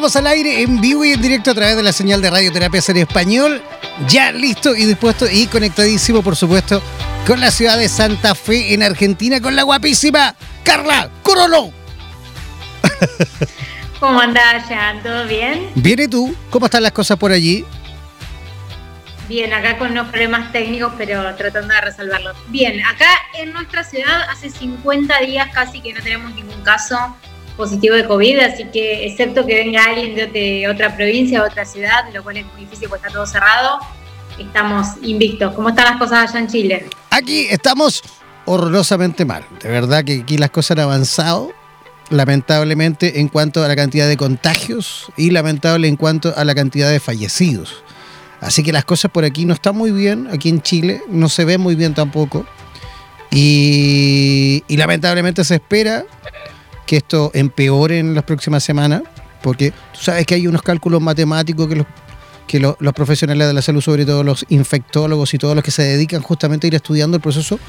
Estamos al aire en vivo y en directo a través de la señal de Radioterapia en Español. Ya listo y dispuesto y conectadísimo, por supuesto, con la ciudad de Santa Fe en Argentina, con la guapísima Carla Corolo. ¿Cómo andás, Jan? ¿Todo bien? Bien, ¿y tú? ¿Cómo están las cosas por allí? Bien, acá con unos problemas técnicos, pero tratando de resolverlos. Bien, acá en nuestra ciudad hace 50 días casi que no tenemos ningún caso positivo de COVID, así que excepto que venga alguien de, otra provincia, otra ciudad, lo cual es muy difícil porque está todo cerrado, estamos invictos. ¿Cómo están las cosas allá en Chile? Aquí estamos horrorosamente mal. De verdad que aquí las cosas han avanzado, lamentablemente, en cuanto a la cantidad de contagios y lamentable en cuanto a la cantidad de fallecidos. Así que las cosas por aquí no están muy bien, aquí en Chile, no se ve muy bien tampoco. Y, y lamentablemente se espera que esto empeore en las próximas semanas, porque tú sabes que hay unos cálculos matemáticos que los que los profesionales de la salud, sobre todo los infectólogos y todos los que se dedican justamente a ir estudiando el proceso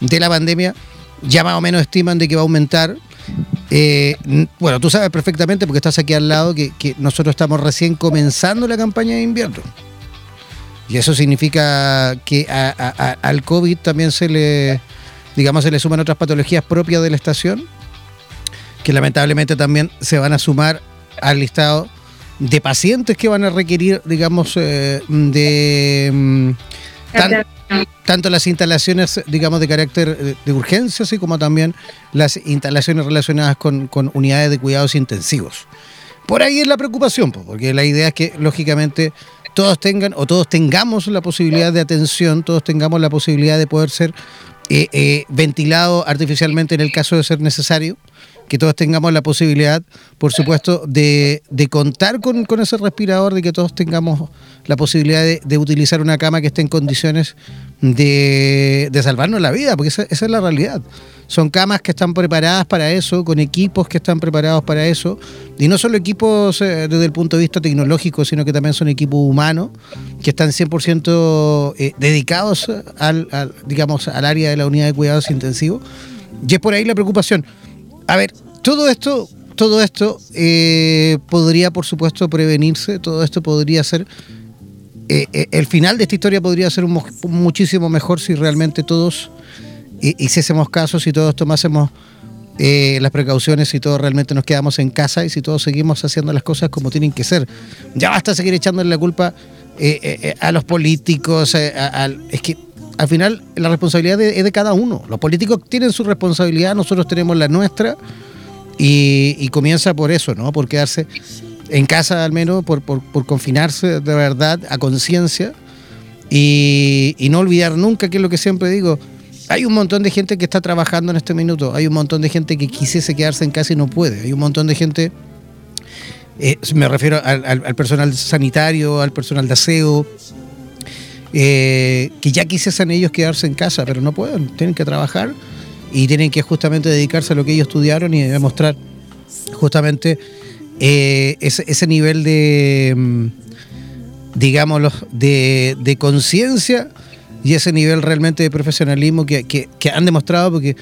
de la pandemia, ya más o menos estiman de que va a aumentar. Eh, bueno, tú sabes perfectamente, porque estás aquí al lado, que, nosotros estamos recién comenzando la campaña de invierno. Y eso significa que al COVID también se le, digamos, se le suman otras patologías propias de la estación que lamentablemente también se van a sumar al listado de pacientes que van a requerir, digamos, eh, de mm, tanto las instalaciones, digamos, de carácter de urgencia, así como también las instalaciones relacionadas con, unidades de cuidados intensivos. Por ahí es la preocupación, porque la idea es que, lógicamente, todos tengan o todos tengamos la posibilidad de atención, todos tengamos la posibilidad de poder ser eh, eh, ventilados artificialmente en el caso de ser necesario que todos tengamos la posibilidad, por supuesto, de, contar con, ese respirador, de que todos tengamos la posibilidad de, utilizar una cama que esté en condiciones de, salvarnos la vida, porque esa, es la realidad. Son camas que están preparadas para eso, con equipos que están preparados para eso, y no solo equipos eh, desde el punto de vista tecnológico, sino que también son equipos humanos que están 100% eh, dedicados al, digamos, al área de la unidad de cuidados intensivos. Y es por ahí la preocupación. A ver, todo esto, todo esto eh, podría, por supuesto, prevenirse, todo esto podría ser... Eh, eh, el final de esta historia podría ser muchísimo mejor si realmente todos hiciésemos caso, si todos tomásemos las precauciones, si todos realmente nos quedamos en casa y si todos seguimos haciendo las cosas como tienen que ser. Ya basta seguir echándole la culpa a los políticos, es que al final la responsabilidad es de cada uno. Los políticos tienen su responsabilidad, nosotros tenemos la nuestra y, comienza por eso, ¿no? Por quedarse en casa al menos, por, confinarse de verdad a conciencia y, no olvidar nunca, que es lo que siempre digo, hay un montón de gente que está trabajando en este minuto, hay un montón de gente que quisiese quedarse en casa y no puede, hay un montón de gente, eh, me refiero al personal sanitario, al personal de aseo, eh, que ya quisiesen ellos quedarse en casa, pero no pueden, tienen que trabajar y tienen que justamente dedicarse a lo que ellos estudiaron y demostrar justamente eh, ese, nivel de, mm, digámoslo, de, conciencia y ese nivel realmente de profesionalismo que, han demostrado, porque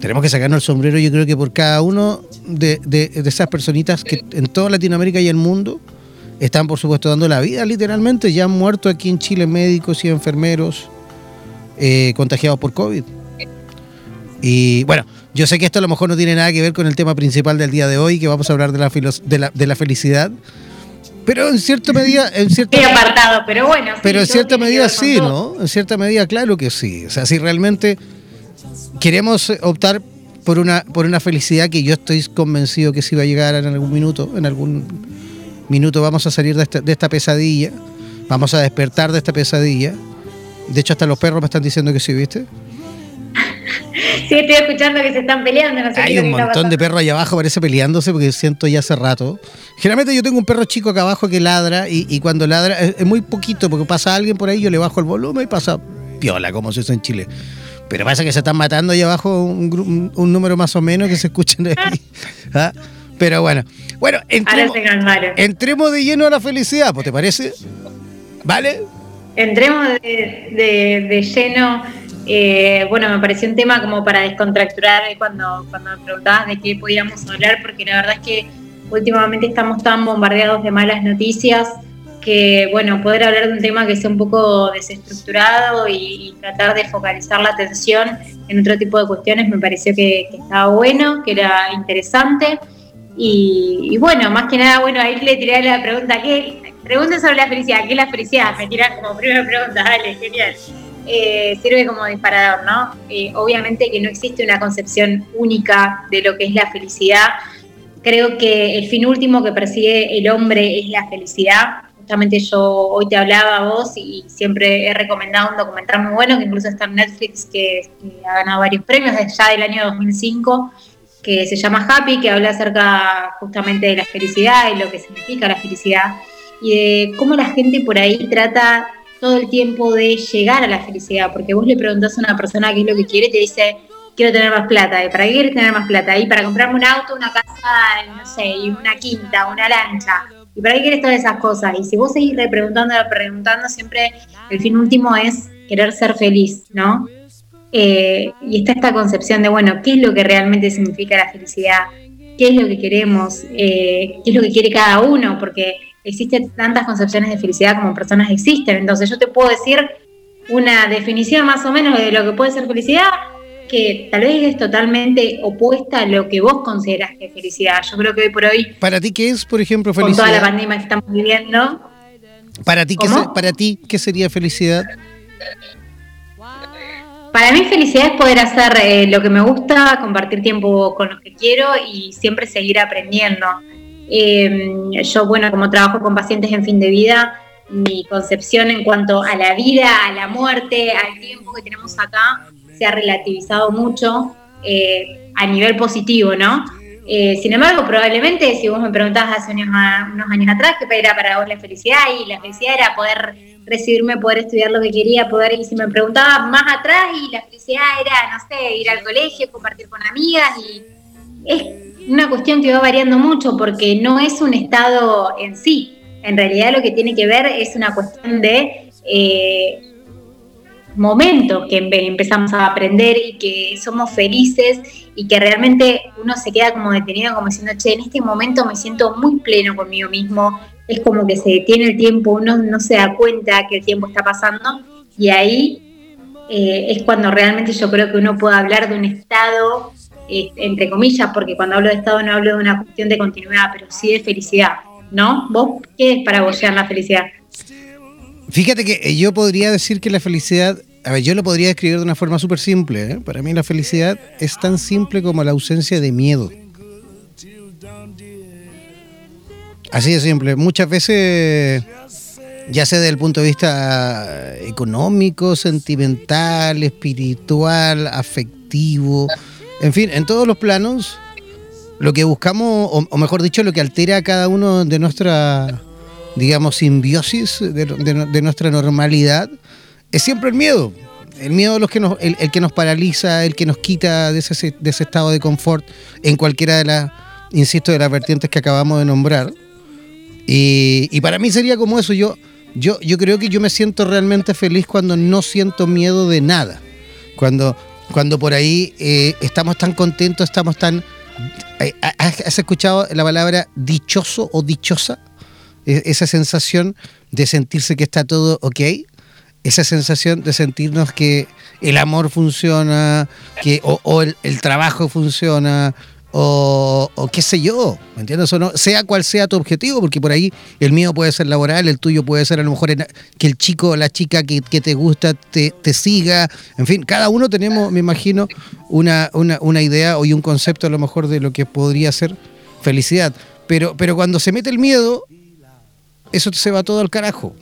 tenemos que sacarnos el sombrero, yo creo que por cada uno de, de, esas personitas que en toda Latinoamérica y el mundo están, por supuesto, dando la vida, literalmente. Ya han muerto aquí en Chile médicos y enfermeros eh, contagiados por COVID. Y bueno, yo sé que esto a lo mejor no tiene nada que ver con el tema principal del día de hoy, que vamos a hablar de la, de la, de la felicidad. Pero en cierta medida. En cierta, apartado, pero bueno. pero en cierta medida sí, ¿no? En cierta medida, claro que sí. O sea, si realmente queremos optar por una, por una felicidad que yo estoy convencido que si va a llegar en algún minuto, en algún minuto vamos a salir de esta, de esta pesadilla, vamos a despertar de esta pesadilla. De hecho, hasta los perros me están diciendo que sí, ¿viste? Sí, estoy escuchando que se están peleando. Hay un montón de perros allá abajo, parece peleándose porque siento ya hace rato. Generalmente yo tengo un perro chico acá abajo que ladra y, cuando ladra es, muy poquito porque pasa alguien por ahí, yo le bajo el volumen y pasa piola, como se dice en Chile. Pero pasa que se están matando allá abajo un, número más o menos que se escuchen de ahí. ¿Ah? Pero bueno, bueno, entremos, entremos de lleno a la felicidad, ¿pues te parece? ¿Vale? Entremos de, de lleno eh, bueno, me pareció un tema como para descontracturar cuando, cuando me preguntabas de qué podíamos hablar, porque la verdad es que últimamente estamos tan bombardeados de malas noticias que, bueno, poder hablar de un tema que sea un poco desestructurado y, tratar de focalizar la atención en otro tipo de cuestiones me pareció que, estaba bueno, que era interesante. Y, bueno, más que nada, bueno, ahí le tiré la pregunta, ¿qué? Pregunta sobre la felicidad, ¿qué es la felicidad? Me tiran como primera pregunta, dale, genial. Eh, sirve como disparador, ¿no? Eh, obviamente que no existe una concepción única de lo que es la felicidad. Creo que el fin último que persigue el hombre es la felicidad. Justamente yo hoy te hablaba a vos y siempre he recomendado un documental muy bueno que incluso está en Netflix que, ha ganado varios premios desde ya del año 2005 que se llama Happy, que habla acerca justamente de la felicidad y lo que significa la felicidad y de cómo la gente por ahí trata todo el tiempo de llegar a la felicidad, porque vos le preguntás a una persona qué es lo que quiere, te dice, quiero tener más plata, ¿y para qué quieres tener más plata? Y para comprarme un auto, una casa, no sé, y una quinta, una lancha. ¿Y para qué quieres todas esas cosas? Y si vos seguís repreguntando, preguntando, siempre el fin último es querer ser feliz, ¿no? Eh, y está esta concepción de, bueno, ¿qué es lo que realmente significa la felicidad? ¿Qué es lo que queremos? Eh, ¿Qué es lo que quiere cada uno? Porque existen tantas concepciones de felicidad como personas existen. Entonces yo te puedo decir una definición más o menos de lo que puede ser felicidad que tal vez es totalmente opuesta a lo que vos consideras que es felicidad. Yo creo que hoy por hoy... Para ti, ¿qué es, por ejemplo, felicidad? Con toda la pandemia que estamos viviendo. Para ti, ¿qué, para ti, ¿qué sería felicidad? Para mí felicidad es poder hacer eh, lo que me gusta, compartir tiempo con los que quiero y siempre seguir aprendiendo. Em, yo, bueno, como trabajo con pacientes en fin de vida, mi concepción en cuanto a la vida, a la muerte, al tiempo que tenemos acá, se ha relativizado mucho eh, a nivel positivo, ¿no? Eh, sin embargo, probablemente si vos me preguntabas hace unos, años atrás qué era para vos la felicidad, y la felicidad era poder recibirme, poder estudiar lo que quería, poder, y si me preguntabas más atrás, y la felicidad era, no sé, ir al colegio, compartir con amigas, y es una cuestión que va variando mucho porque no es un estado en sí. En realidad lo que tiene que ver es una cuestión de eh, momentos que empezamos a aprender y que somos felices y que realmente uno se queda como detenido como diciendo, che, en este momento me siento muy pleno conmigo mismo, es como que se detiene el tiempo, uno no se da cuenta que el tiempo está pasando y ahí eh, es cuando realmente yo creo que uno puede hablar de un estado eh, entre comillas, porque cuando hablo de Estado no hablo de una cuestión de continuidad, pero sí de felicidad, ¿no? ¿Vos qué es para vos la felicidad? Fíjate que eh, yo podría decir que la felicidad, a ver, yo lo podría describir de una forma súper simple. ¿eh? Para mí la felicidad es tan simple como la ausencia de miedo. Así de simple. Muchas veces, ya sea desde el punto de vista económico, sentimental, espiritual, afectivo, en fin, en todos los planos, lo que buscamos, o, mejor dicho, lo que altera a cada uno de nuestra, digamos, simbiosis, de, nuestra normalidad, es siempre el miedo. El miedo los que nos, el, que nos paraliza, el que nos quita de ese, de ese estado de confort en cualquiera de las, insisto, de las vertientes que acabamos de nombrar. Y, para mí sería como eso. Yo, yo, yo creo que yo me siento realmente feliz cuando no siento miedo de nada. Cuando cuando por ahí eh, estamos tan contentos, estamos tan... Eh, ¿Has escuchado la palabra dichoso o dichosa? E, esa sensación de sentirse que está todo ok, esa sensación de sentirnos que el amor funciona, que, o, el, trabajo funciona, o, qué sé yo, ¿me entiendes? O no, sea cual sea tu objetivo, porque por ahí el mío puede ser laboral, el tuyo puede ser a lo mejor que el chico o la chica que, te gusta te, siga, en fin, cada uno tenemos, me imagino, una, una, una idea o un concepto a lo mejor de lo que podría ser felicidad. Pero, pero cuando se mete el miedo, eso se va todo al carajo,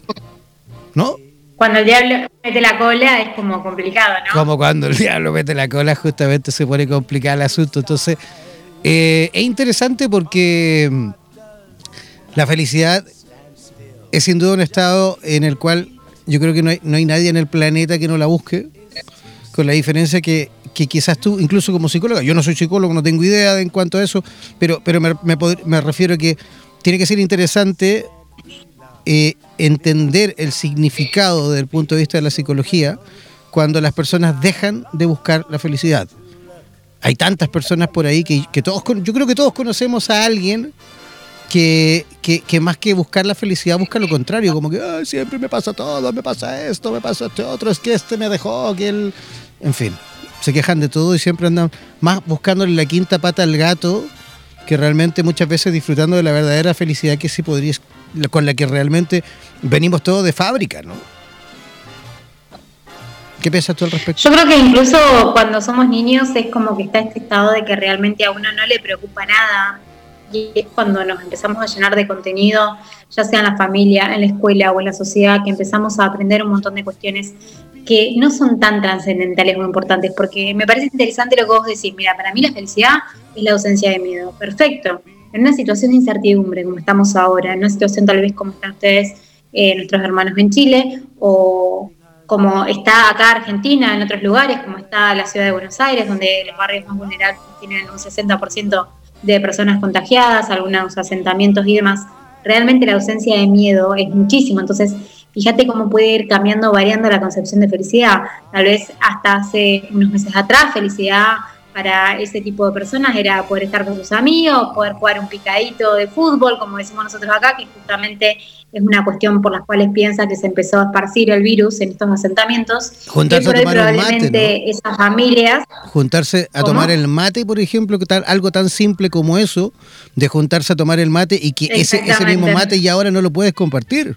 ¿no? Cuando el diablo mete la cola es como complicado, ¿no? Como cuando el diablo mete la cola, justamente se pone complicado el asunto. Entonces, eh, es interesante porque mm, la felicidad es sin duda un estado en el cual yo creo que no hay, nadie en el planeta que no la busque, con la diferencia que, quizás tú, incluso como psicóloga, yo no soy psicólogo, no tengo idea en cuanto a eso, pero, pero me, me, refiero a que tiene que ser interesante eh, entender el significado desde el punto de vista de la psicología cuando las personas dejan de buscar la felicidad hay tantas personas por ahí que, todos, yo creo que todos conocemos a alguien que, más que buscar la felicidad busca lo contrario, como que siempre me pasa todo, me pasa esto, me pasa este otro, es que este me dejó, que él... En fin, se quejan de todo y siempre andan más buscándole la quinta pata al gato que realmente muchas veces disfrutando de la verdadera felicidad que sí podría, con la que realmente venimos todos de fábrica, ¿no? ¿Qué piensas tú al respecto? Yo creo que incluso cuando somos niños es como que está este estado de que realmente a uno no le preocupa nada. Y es cuando nos empezamos a llenar de contenido, ya sea en la familia, en la escuela o en la sociedad, que empezamos a aprender un montón de cuestiones que no son tan trascendentales o importantes, porque me parece interesante lo que vos decís, mira, para mí la felicidad es la ausencia de miedo, perfecto. En una situación de incertidumbre como estamos ahora, en una situación tal vez como están ustedes, eh, nuestros hermanos en Chile, o, como está acá Argentina, en otros lugares, como está la ciudad de Buenos Aires, donde los barrios más vulnerables tienen un 60% de personas contagiadas, algunos asentamientos y demás, realmente la ausencia de miedo es muchísimo. Entonces, fíjate cómo puede ir cambiando, variando la concepción de felicidad. Tal vez hasta hace unos meses atrás, felicidad para ese tipo de personas era poder estar con sus amigos, poder jugar un picadito de fútbol, como decimos nosotros acá, que justamente es una cuestión por la cual piensa que se empezó a esparcir el virus en estos asentamientos. Juntarse a tomar el mate, esas familias. Juntarse a tomar el mate, por ejemplo, que tal, algo tan simple como eso, de juntarse a tomar el mate y que ese, ese mismo mate y ahora no lo puedes compartir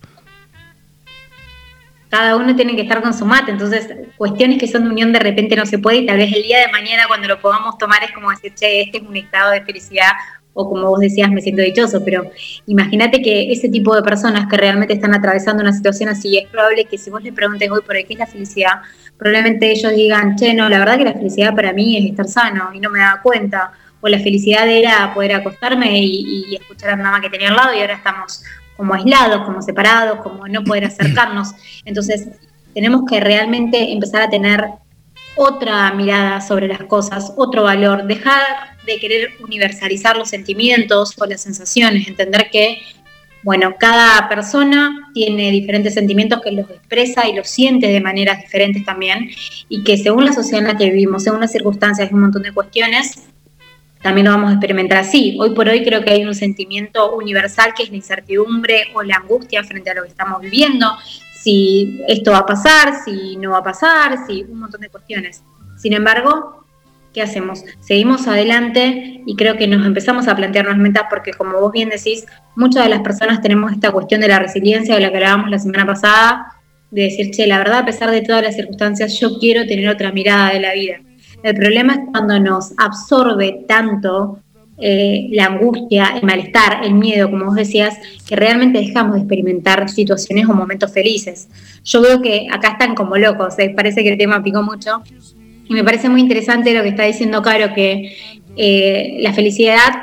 cada uno tiene que estar con su mate, entonces cuestiones que son de unión de repente no se puede y tal vez el día de mañana cuando lo podamos tomar es como decir, che, este es un estado de felicidad o como vos decías, me siento dichoso, pero imagínate que ese tipo de personas que realmente están atravesando una situación así, es probable que si vos le preguntes hoy por qué es la felicidad, probablemente ellos digan, che, no, la verdad que la felicidad para mí es estar sano y no me da cuenta, o la felicidad era poder acostarme y, y escuchar a mi mamá que tenía al lado y ahora estamos como aislados, como separados, como no poder acercarnos. Entonces, tenemos que realmente empezar a tener otra mirada sobre las cosas, otro valor, dejar de querer universalizar los sentimientos o las sensaciones, entender que, bueno, cada persona tiene diferentes sentimientos que los expresa y los siente de maneras diferentes también, y que según la sociedad en la que vivimos, según las circunstancias y un montón de cuestiones, también lo vamos a experimentar así. Hoy por hoy creo que hay un sentimiento universal que es la incertidumbre o la angustia frente a lo que estamos viviendo, si esto va a pasar, si no va a pasar, si un montón de cuestiones. Sin embargo, ¿qué hacemos? Seguimos adelante y creo que nos empezamos a plantearnos metas porque como vos bien decís, muchas de las personas tenemos esta cuestión de la resiliencia de la que hablábamos la semana pasada, de decir, che, la verdad, a pesar de todas las circunstancias, yo quiero tener otra mirada de la vida. El problema es cuando nos absorbe tanto eh, la angustia, el malestar, el miedo, como vos decías, que realmente dejamos de experimentar situaciones o momentos felices. Yo veo que acá están como locos, eh, parece que el tema picó mucho. Y me parece muy interesante lo que está diciendo Caro, que eh, la felicidad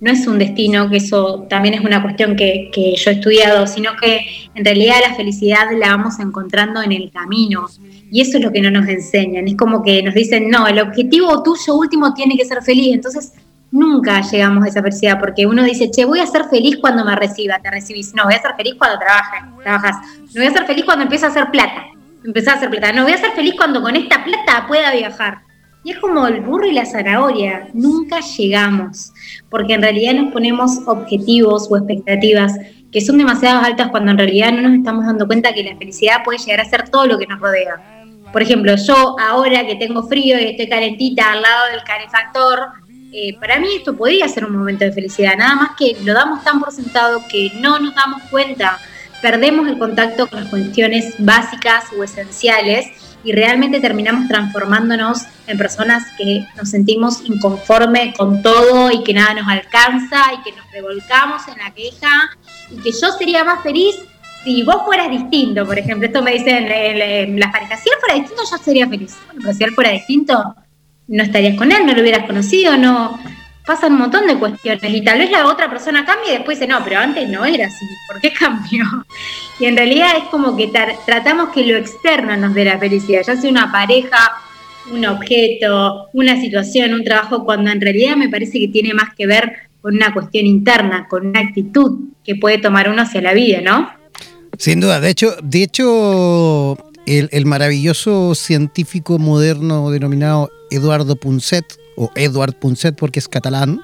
no es un destino, que eso también es una cuestión que, yo he estudiado, sino que en realidad la felicidad la vamos encontrando en el camino. Y eso es lo que no nos enseñan. Es como que nos dicen, no, el objetivo tuyo último tiene que ser feliz. Entonces, nunca llegamos a esa felicidad porque uno dice, che, voy a ser feliz cuando me reciba, te recibís. No, voy a ser feliz cuando trabajes, trabajas. No voy a ser feliz cuando empiezo a hacer plata. empezar a hacer plata. No, voy a ser feliz cuando con esta plata pueda viajar. Y es como el burro y la zanahoria, nunca llegamos, porque en realidad nos ponemos objetivos o expectativas que son demasiado altas cuando en realidad no nos estamos dando cuenta que la felicidad puede llegar a ser todo lo que nos rodea. Por ejemplo, yo ahora que tengo frío y estoy calentita al lado del calefactor, eh, para mí esto podría ser un momento de felicidad, nada más que lo damos tan por sentado que no nos damos cuenta, perdemos el contacto con las cuestiones básicas o esenciales y realmente terminamos transformándonos en personas que nos sentimos inconformes con todo y que nada nos alcanza y que nos revolcamos en la queja y que yo sería más feliz si vos fueras distinto, por ejemplo, esto me dicen en, las parejas, si él fuera distinto yo sería feliz. Bueno, pero si él fuera distinto, no estarías con él, no lo hubieras conocido, no. Pasan un montón de cuestiones y tal vez la otra persona cambie y después dice, no, pero antes no era así, ¿por qué cambió? Y en realidad es como que tratamos que lo externo nos dé la felicidad, ya sea una pareja, un objeto, una situación, un trabajo, cuando en realidad me parece que tiene más que ver con una cuestión interna, con una actitud que puede tomar uno hacia la vida, ¿no? Sin duda, de hecho, de hecho el, maravilloso científico moderno denominado Eduardo Punset, o Eduard Punset porque es catalán,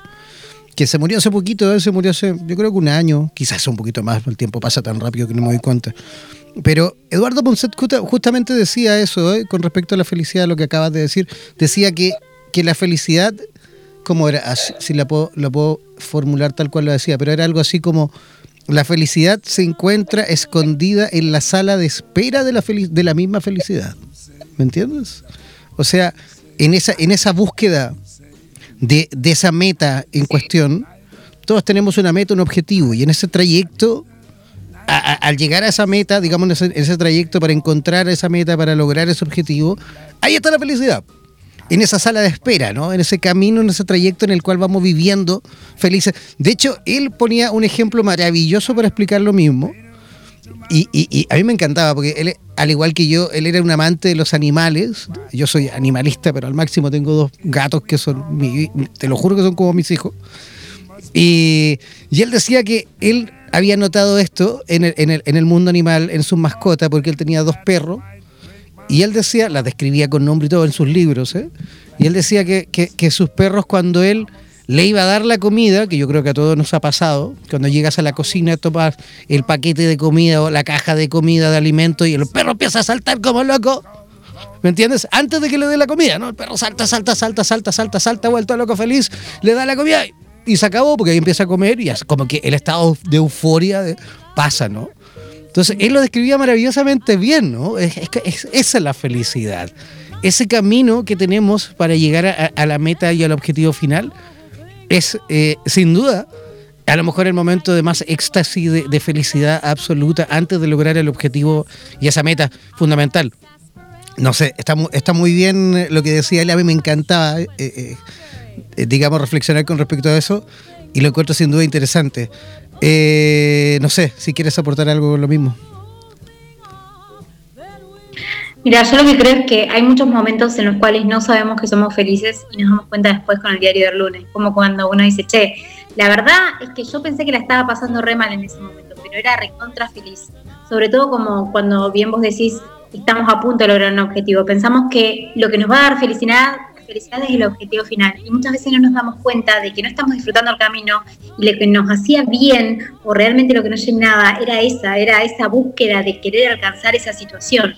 que se murió hace poquito, se murió hace, yo creo que un año, quizás un poquito más, el tiempo pasa tan rápido que no me doy cuenta. Pero Eduardo Punset justamente decía eso, ¿eh? con respecto a la felicidad, lo que acabas de decir, decía que, que la felicidad, como era, si la puedo, la puedo formular tal cual lo decía, pero era algo así como la felicidad se encuentra escondida en la sala de espera de la, de la misma felicidad. ¿Me entiendes? O sea, en esa, en esa búsqueda de, esa meta en cuestión, todos tenemos una meta, un objetivo, y en ese trayecto, al llegar a esa meta, digamos, en ese trayecto para encontrar esa meta, para lograr ese objetivo, ahí está la felicidad en esa sala de espera, ¿no? En ese camino, en ese trayecto en el cual vamos viviendo felices. De hecho, él ponía un ejemplo maravilloso para explicar lo mismo. Y, a mí me encantaba, porque él, al igual que yo, él era un amante de los animales. Yo soy animalista, pero al máximo tengo dos gatos que son, te lo juro que son como mis hijos. Y, él decía que él había notado esto en el, en el mundo animal, en su mascota, porque él tenía dos perros y él decía, la describía con nombre y todo en sus libros, ¿eh? y él decía que, sus perros cuando él le iba a dar la comida, que yo creo que a todos nos ha pasado, cuando llegas a la cocina, tomas el paquete de comida o la caja de comida de alimento y el perro empieza a saltar como loco. ¿Me entiendes? Antes de que le dé la comida, ¿no? El perro salta, salta, salta, salta, salta, salta, vuelto loco feliz, le da la comida y se acabó porque ahí empieza a comer y es como que el estado de euforia pasa, ¿no? Entonces, él lo describía maravillosamente bien, ¿no? Es, esa es la felicidad. Ese camino que tenemos para llegar a, la meta y al objetivo final es, eh, sin duda, a lo mejor el momento de más éxtasis, de, felicidad absoluta antes de lograr el objetivo y esa meta fundamental. No sé, está, está muy bien lo que decía él, a mí me encantaba, eh, eh, digamos, reflexionar con respecto a eso y lo encuentro sin duda interesante. Eh, no sé, si quieres aportar algo lo mismo. Mira, yo lo que creo es que hay muchos momentos en los cuales no sabemos que somos felices y nos damos cuenta después con el diario del lunes. Como cuando uno dice, che, la verdad es que yo pensé que la estaba pasando re mal en ese momento, pero era recontra feliz. Sobre todo como cuando bien vos decís, estamos a punto de lograr un objetivo. Pensamos que lo que nos va a dar felicidad felicidad es el objetivo final. Y muchas veces no nos damos cuenta de que no estamos disfrutando el camino y lo que nos hacía bien o realmente lo que nos llenaba era esa, era esa búsqueda de querer alcanzar esa situación.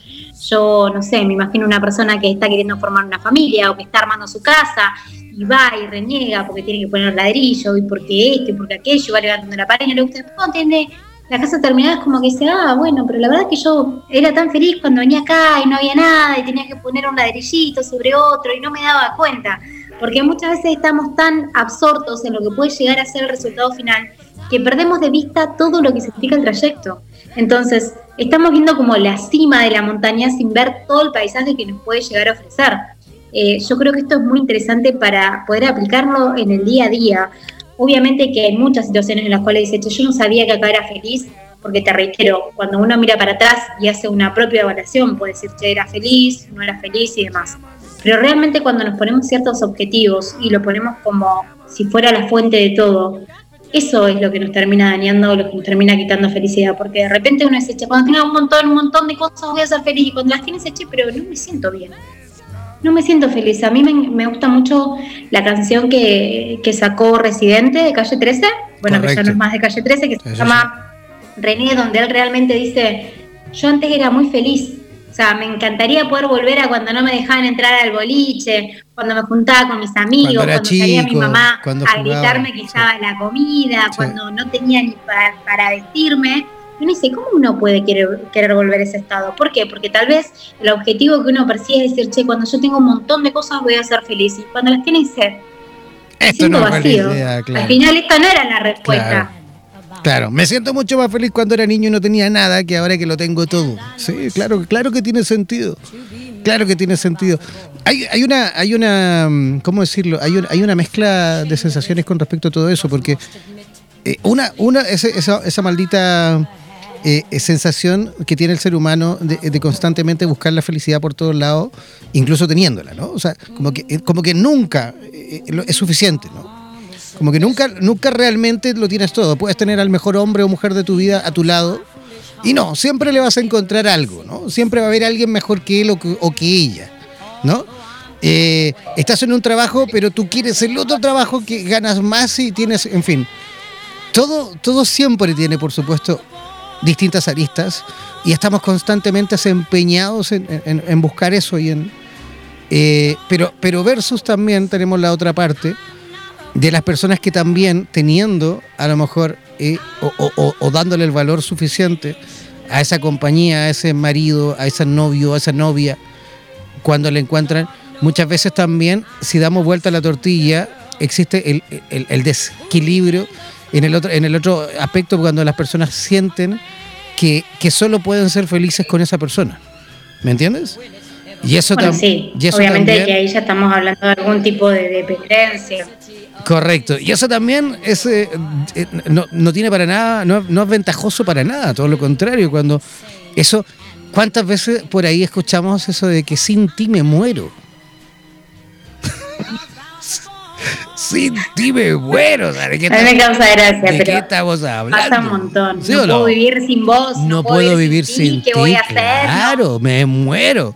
Yo, no sé, me imagino una persona que está queriendo formar una familia o que está armando su casa y va y reniega porque tiene que poner ladrillo y porque esto y porque aquello, y va levantando la pared y no le gusta. Después tiene la casa terminada es como que dice, ah, bueno, pero la verdad que yo era tan feliz cuando venía acá y no había nada y tenía que poner un ladrillito sobre otro y no me daba cuenta. Porque muchas veces estamos tan absortos en lo que puede llegar a ser el resultado final que perdemos de vista todo lo que significa el trayecto. Entonces, estamos viendo como la cima de la montaña sin ver todo el paisaje que nos puede llegar a ofrecer. Eh, yo creo que esto es muy interesante para poder aplicarlo en el día a día. Obviamente que hay muchas situaciones en las cuales dice, yo no sabía que acá era feliz, porque te reitero, cuando uno mira para atrás y hace una propia evaluación, puede decir, que era feliz, no era feliz y demás. Pero realmente cuando nos ponemos ciertos objetivos y lo ponemos como si fuera la fuente de todo, eso es lo que nos termina dañando, lo que nos termina quitando felicidad, porque de repente uno dice, che, cuando tenga un montón, un montón de cosas voy a ser feliz, y cuando las tienes, che, pero no me siento bien. No me siento feliz. A mí me, gusta mucho la canción que, sacó Residente de Calle 13, bueno, que ya no es más de Calle 13, que se llama René, donde él realmente dice, yo antes era muy feliz, o sea, me encantaría poder volver a cuando no me dejaban entrar al boliche, cuando me juntaba con mis amigos, cuando, salía mi mamá a gritarme que estaba la comida, cuando no tenía ni para, vestirme. Y uno dice, ¿cómo uno puede querer, querer volver a ese estado? ¿Por qué? Porque tal vez el objetivo que uno persigue es decir, che, cuando yo tengo un montón de cosas voy a ser feliz. Y cuando las tienes, ser esto no vacío. Al final esta no era la respuesta. Claro, me siento mucho más feliz cuando era niño y no tenía nada que ahora que lo tengo todo. Sí, claro, claro que tiene sentido. Claro que tiene sentido. Hay, hay una, hay una, mm, ¿cómo decirlo? Hay, hay una mezcla de sensaciones con respecto a todo eso, porque eh, una, una, esa, esa maldita eh, sensación que tiene el ser humano de, constantemente buscar la felicidad por todos lados, incluso teniéndola, ¿no? O sea, como que, como que nunca eh, es suficiente, ¿no? Como que nunca, nunca realmente lo tienes todo. Puedes tener al mejor hombre o mujer de tu vida a tu lado. Y no, siempre le vas a encontrar algo, ¿no? Siempre va a haber alguien mejor que él o que, ella, ¿no? Eh, estás en un trabajo, pero tú quieres el otro trabajo que ganas más y tienes, en fin. Todo, todo siempre tiene, por supuesto, distintas aristas y estamos constantemente empeñados en, buscar eso y en... Eh, pero, pero versus también tenemos la otra parte de las personas que también teniendo a lo mejor eh, o, dándole el valor suficiente a esa compañía, a ese marido, a ese novio, a esa novia, cuando le encuentran, muchas veces también si damos vuelta a la tortilla existe el, desequilibrio en el, otro, en el otro aspecto cuando las personas sienten que, que solo pueden ser felices con esa persona. ¿Me entiendes? Y eso, también sí. obviamente que ahí ya estamos hablando de algún tipo de dependencia. Correcto. Y eso también es, eh, eh, no, tiene para nada, no, es ventajoso para nada, todo lo contrario. Cuando eso, ¿cuántas veces por ahí escuchamos eso de que sin ti me muero? sin ti me muero. ¿de qué, a mí me causa gracia, ¿de qué estamos hablando? Pasa un montón. no, puedo vivir sin vos. No, puedo vivir sin, ti. ¿Qué voy a hacer? Claro, me muero.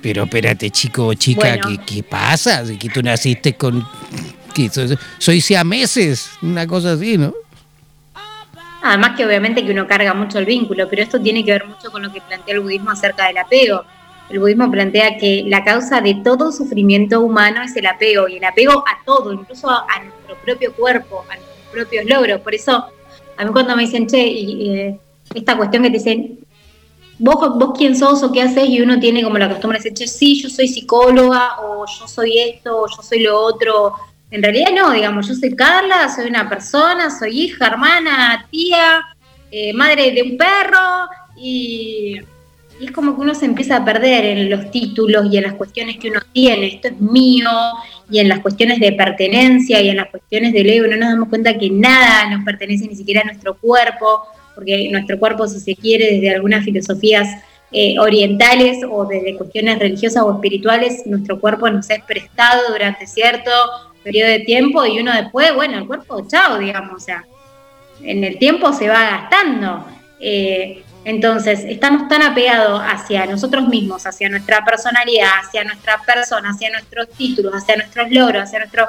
Pero espérate, chico o chica, ¿qué, ¿qué, pasa? Que tú naciste con soy, soy meses, una cosa así, ¿no? Además que obviamente que uno carga mucho el vínculo, pero esto tiene que ver mucho con lo que plantea el budismo acerca del apego. El budismo plantea que la causa de todo sufrimiento humano es el apego, y el apego a todo, incluso a, nuestro propio cuerpo, a nuestros propios logros. Por eso, a mí cuando me dicen, che, eh, esta cuestión que te dicen, vos, vos quién sos o qué haces, y uno tiene como la costumbre de decir, che, sí, yo soy psicóloga, o yo soy esto, o yo soy lo otro, en realidad no, digamos, yo soy Carla, soy una persona, soy hija, hermana, tía, eh, madre de un perro y, es como que uno se empieza a perder en los títulos y en las cuestiones que uno tiene, esto es mío, y en las cuestiones de pertenencia y en las cuestiones del ego, no nos damos cuenta que nada nos pertenece ni siquiera a nuestro cuerpo, porque nuestro cuerpo, si se quiere, desde algunas filosofías eh, orientales o desde cuestiones religiosas o espirituales, nuestro cuerpo nos es prestado durante cierto periodo de tiempo y uno después, bueno, el cuerpo, chao, digamos, o sea, en el tiempo se va gastando. Eh, entonces, estamos tan apegados hacia nosotros mismos, hacia nuestra personalidad, hacia nuestra persona, hacia nuestros títulos, hacia nuestros logros, hacia nuestro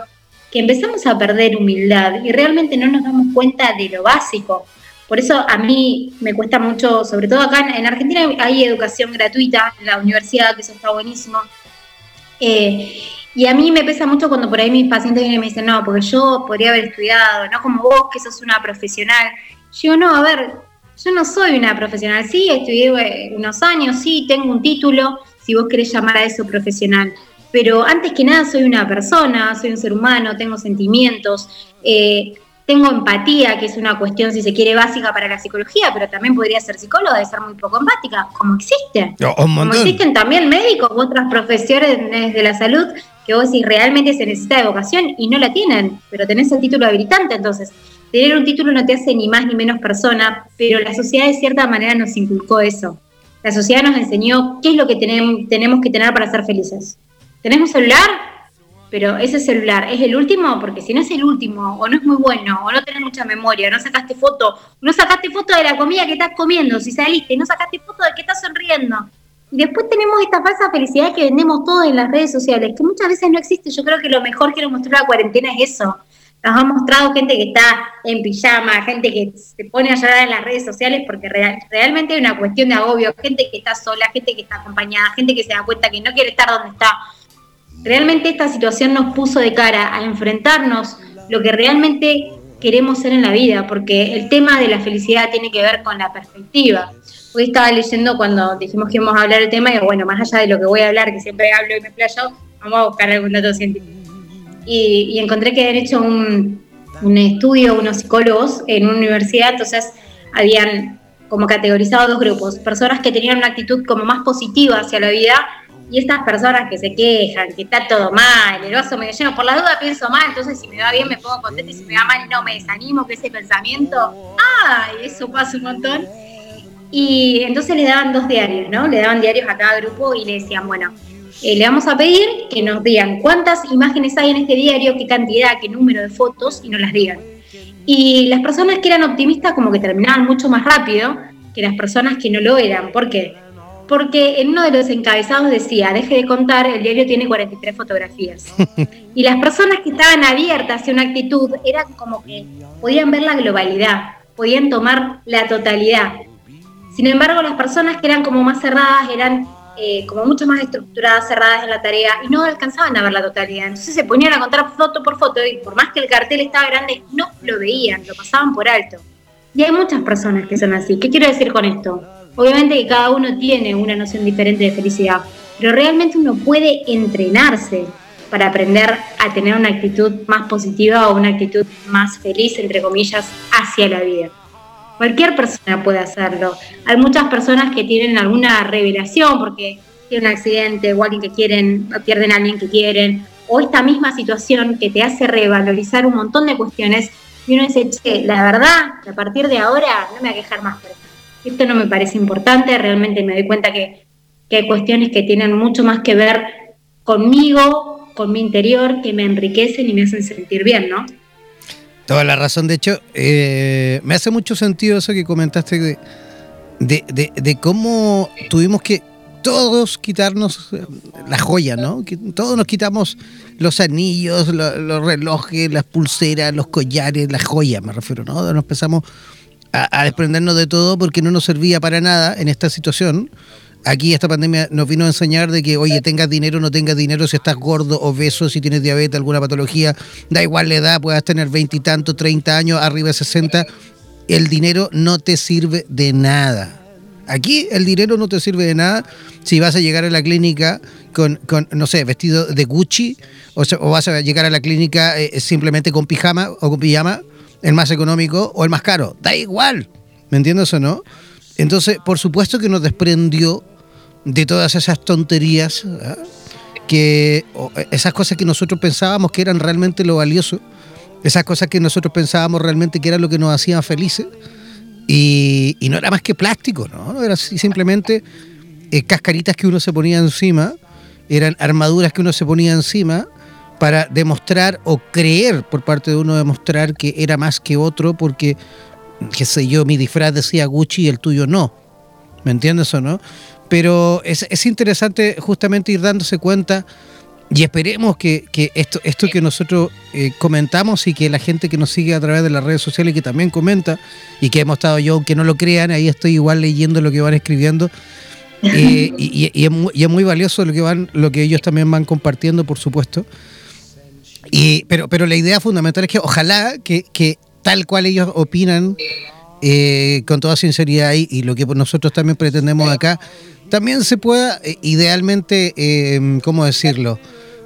que empezamos a perder humildad y realmente no nos damos cuenta de lo básico. Por eso a mí me cuesta mucho, sobre todo acá en Argentina hay educación gratuita en la universidad, que eso está buenísimo. Eh, y a mí me pesa mucho cuando por ahí mis pacientes vienen y me dicen, no, porque yo podría haber estudiado, no como vos, que sos una profesional. Yo, no, a ver, yo no soy una profesional. Sí, estudié eh, unos años, sí, tengo un título, si vos querés llamar a eso profesional. Pero antes que nada soy una persona, soy un ser humano, tengo sentimientos. Eh, tengo empatía, que es una cuestión, si se quiere, básica para la psicología, pero también podría ser psicóloga y ser muy poco empática, como existe. como existen también médicos u otras profesiones de la salud que vos decís realmente se necesita de vocación y no la tienen, pero tenés el título habilitante, entonces tener un título no te hace ni más ni menos persona, pero la sociedad de cierta manera nos inculcó eso. La sociedad nos enseñó qué es lo que tenemos, tenemos que tener para ser felices. ¿Tenés un celular? pero ese celular es el último, porque si no es el último, o no es muy bueno, o no tenés mucha memoria, no sacaste foto, no sacaste foto de la comida que estás comiendo, si saliste, no sacaste foto de que estás sonriendo. Y después tenemos esta falsa felicidad que vendemos todos en las redes sociales, que muchas veces no existe. Yo creo que lo mejor que nos mostró la cuarentena es eso. Nos ha mostrado gente que está en pijama, gente que se pone a llorar en las redes sociales porque realmente hay una cuestión de agobio, gente que está sola, gente que está acompañada, gente que se da cuenta que no quiere estar donde está Realmente esta situación nos puso de cara a enfrentarnos lo que realmente queremos ser en la vida, porque el tema de la felicidad tiene que ver con la perspectiva. Estaba leyendo cuando dijimos que íbamos a hablar del tema y bueno, más allá de lo que voy a hablar, que siempre hablo y me playo, vamos a buscar algún dato científico. Y, encontré que habían hecho un, un estudio unos psicólogos en una universidad, entonces habían como categorizado dos grupos, personas que tenían una actitud como más positiva hacia la vida y estas personas que se quejan, que está todo mal, el vaso medio lleno, por la duda pienso mal, entonces si me va bien me pongo contenta y si me va mal no me desanimo, que ese pensamiento, ¡ay! Eso pasa un montón. Y entonces le daban dos diarios, ¿no? Le daban diarios a cada grupo y le decían, bueno, eh, le vamos a pedir que nos digan cuántas imágenes hay en este diario, qué cantidad, qué número de fotos y nos las digan. Y las personas que eran optimistas como que terminaban mucho más rápido que las personas que no lo eran. ¿Por qué? porque en uno de los encabezados decía, deje de contar, el diario tiene 43 fotografías. y las personas que estaban abiertas hacia una actitud eran como que podían ver la globalidad, podían tomar la totalidad. Sin embargo, las personas que eran como más cerradas eran eh, como mucho más estructuradas, cerradas en la tarea y no alcanzaban a ver la totalidad. Entonces se ponían a contar foto por foto y por más que el cartel estaba grande, no lo veían, lo pasaban por alto. Y hay muchas personas que son así. ¿Qué quiero decir con esto? Obviamente que cada uno tiene una noción diferente de felicidad, pero realmente uno puede entrenarse para aprender a tener una actitud más positiva o una actitud más feliz, entre comillas, hacia la vida. Cualquier persona puede hacerlo. Hay muchas personas que tienen alguna revelación porque tienen un accidente o alguien que quieren, pierden a alguien que quieren, o esta misma situación que te hace revalorizar un montón de cuestiones y uno dice, che, la verdad, a partir de ahora no me voy a quejar más por esto no me parece importante, realmente me doy cuenta que, hay cuestiones que tienen mucho más que ver conmigo, con mi interior, que me enriquecen y me hacen sentir bien, ¿no? Toda la razón, de hecho, eh, me hace mucho sentido eso que comentaste de, cómo tuvimos que todos quitarnos la joya, ¿no? Que todos nos quitamos los anillos, los, relojes, las pulseras, los collares, las joyas, me refiero, ¿no? Nos empezamos a, desprendernos de todo porque no nos servía para nada en esta situación. Aquí esta pandemia nos vino a enseñar de que, oye, tengas dinero o no tengas dinero, si estás gordo, obeso, si tienes diabetes, alguna patología, da igual la edad, puedas tener veintitantos, treinta años, arriba de sesenta, el dinero no te sirve de nada. Aquí el dinero no te sirve de nada si vas a llegar a la clínica con, con no sé, vestido de Gucci o, o, vas a llegar a la clínica eh, simplemente con pijama o con pijama el más económico o el más caro. Da igual. ¿Me entiendes o no? Entonces, por supuesto que nos desprendió de todas esas tonterías, ¿ah? que esas cosas que nosotros pensábamos que eran realmente lo valioso, esas cosas que nosotros pensábamos realmente que eran lo que nos hacían felices, y, no era más que plástico, ¿no? Era simplemente eh, cascaritas que uno se ponía encima, eran armaduras que uno se ponía encima, para demostrar o creer por parte de uno demostrar que era más que otro porque, qué sé yo, mi disfraz decía Gucci y el tuyo no. ¿Me entiendes o no? Pero es, interesante justamente ir dándose cuenta y esperemos que, esto, esto que nosotros eh, comentamos y que la gente que nos sigue a través de las redes sociales que también comenta y que hemos estado yo, aunque no lo crean, ahí estoy igual leyendo lo que van escribiendo. Eh, y, es muy, y, es muy, valioso lo que van, lo que ellos también van compartiendo, por supuesto. Y, pero, pero la idea fundamental es que ojalá que, tal cual ellos opinan, eh, con toda sinceridad y, lo que nosotros también pretendemos acá, también se pueda eh, idealmente, eh, ¿cómo decirlo?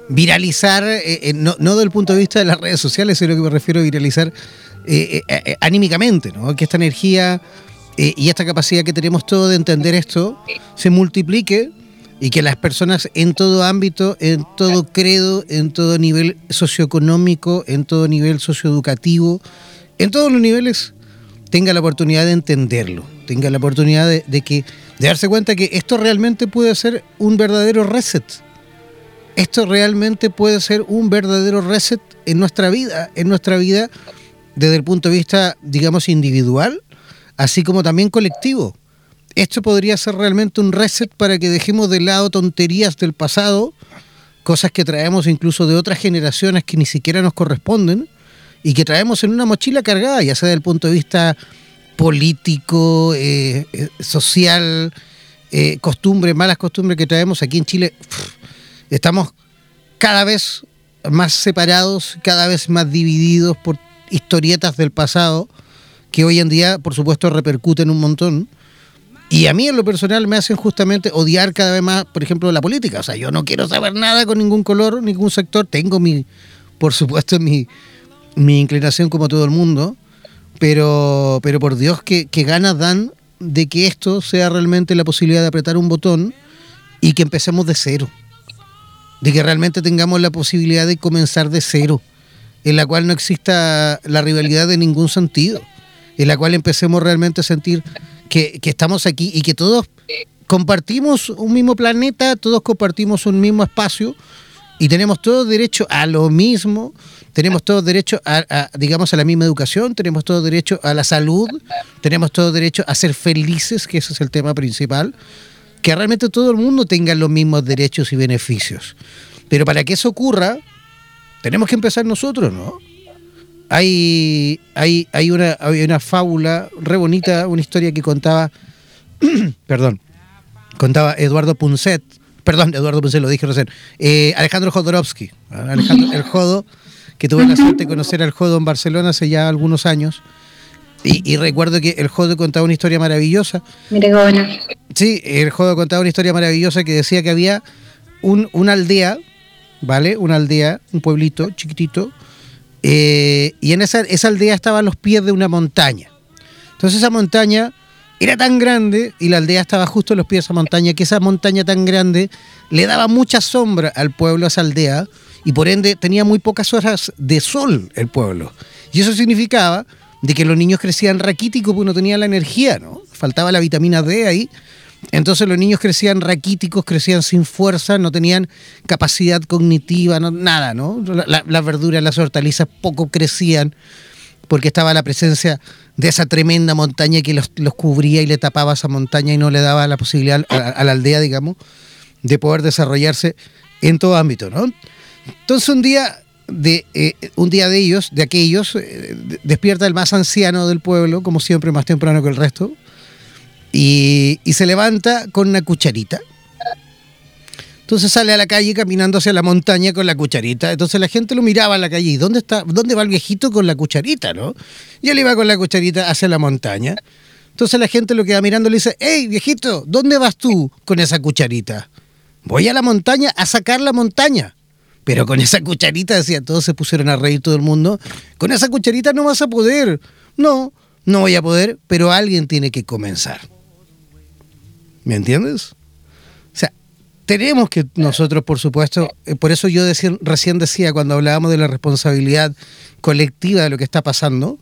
Viralizar, no, no desde el punto de vista de las redes sociales, sino que me refiero a viralizar anímicamente, ¿no? Que esta energía y esta capacidad que tenemos todos de entender esto se multiplique y que las personas en todo ámbito, en todo credo, en todo nivel socioeconómico, en todo nivel socioeducativo, en todos los niveles, tenga la oportunidad de entenderlo, tenga la oportunidad de, que, de darse cuenta que esto realmente puede ser un verdadero reset. esto realmente puede ser un verdadero reset en nuestra vida, en nuestra vida desde el punto de vista, digamos, individual, así como también colectivo. Esto podría ser realmente un reset para que dejemos de lado tonterías del pasado, cosas que traemos incluso de otras generaciones que ni siquiera nos corresponden y que traemos en una mochila cargada, ya sea desde el punto de vista político, eh, eh, social, eh, costumbres, malas costumbres que traemos aquí en Chile. estamos cada vez más separados, cada vez más divididos por historietas del pasado que hoy en día, por supuesto, repercuten un montón. Y a mí en lo personal me hacen justamente odiar cada vez más, por ejemplo, la política. O sea, yo no quiero saber nada con ningún color, ningún sector. Tengo mi, por supuesto, mi, mi inclinación como todo el mundo. Pero, pero por Dios, que, que ganas dan de que esto sea realmente la posibilidad de apretar un botón y que empecemos de cero. De que realmente tengamos la posibilidad de comenzar de cero en la cual no exista la rivalidad de ningún sentido, en la cual empecemos realmente a sentir que, estamos aquí y que todos compartimos un mismo planeta, todos compartimos un mismo espacio y tenemos todos derecho a lo mismo, tenemos todos derecho a, digamos, a la misma educación, tenemos todos derecho a la salud, tenemos todos derecho a ser felices, que ese es el tema principal, que realmente todo el mundo tenga los mismos derechos y beneficios. Pero para que eso ocurra, tenemos que empezar nosotros, ¿no? Hay, hay, hay, una, hay una fábula re bonita, una historia que contaba, perdón, contaba Eduardo Punset, perdón, Eduardo Punset, lo dije recién, eh, Alejandro Jodorowsky, Alejandro, el Jodo, que tuve la suerte de conocer al Jodo en Barcelona hace ya algunos años. Y, recuerdo que el Jodo contaba una historia maravillosa. Mire qué. Sí, el Jodo contaba una historia maravillosa que decía que había un, una aldea ¿vale? Una aldea, un pueblito chiquitito, eh, y en esa, esa aldea estaba a los pies de una montaña. Entonces esa montaña era tan grande y la aldea estaba justo a los pies de esa montaña, que esa montaña tan grande le daba mucha sombra al pueblo, a esa aldea, y por ende tenía muy pocas horas de sol el pueblo. Y eso significaba de que los niños crecían raquíticos porque no tenían la energía, ¿no? Faltaba la vitamina D ahí entonces los niños crecían raquíticos, crecían sin fuerza, no tenían capacidad cognitiva, nada, ¿no? las verduras, las hortalizas poco crecían porque estaba la presencia de esa tremenda montaña que los, cubría y le tapaba esa montaña y no le daba la posibilidad a, la aldea, digamos, de poder desarrollarse en todo ámbito, ¿no? Entonces un día de eh, un día de ellos, de aquellos, eh, despierta el más anciano del pueblo, como siempre, más temprano que el resto, y, se levanta con una cucharita. Entonces sale a la calle caminando hacia la montaña con la cucharita. Entonces la gente lo miraba a la calle. ¿Y dónde está? ¿Dónde va el viejito con la cucharita, no? Y él iba con la cucharita hacia la montaña. Entonces la gente lo queda mirando y le dice, hey, viejito, ¿dónde vas tú con esa cucharita? Voy a la montaña a sacar la montaña. Pero con esa cucharita, decía, todos se pusieron a reír todo el mundo. Con esa cucharita no vas a poder. No, no voy a poder, pero alguien tiene que comenzar. ¿Me entiendes? O sea, tenemos que nosotros, por supuesto, eh, por eso yo recién decía cuando hablábamos de la responsabilidad colectiva de lo que está pasando,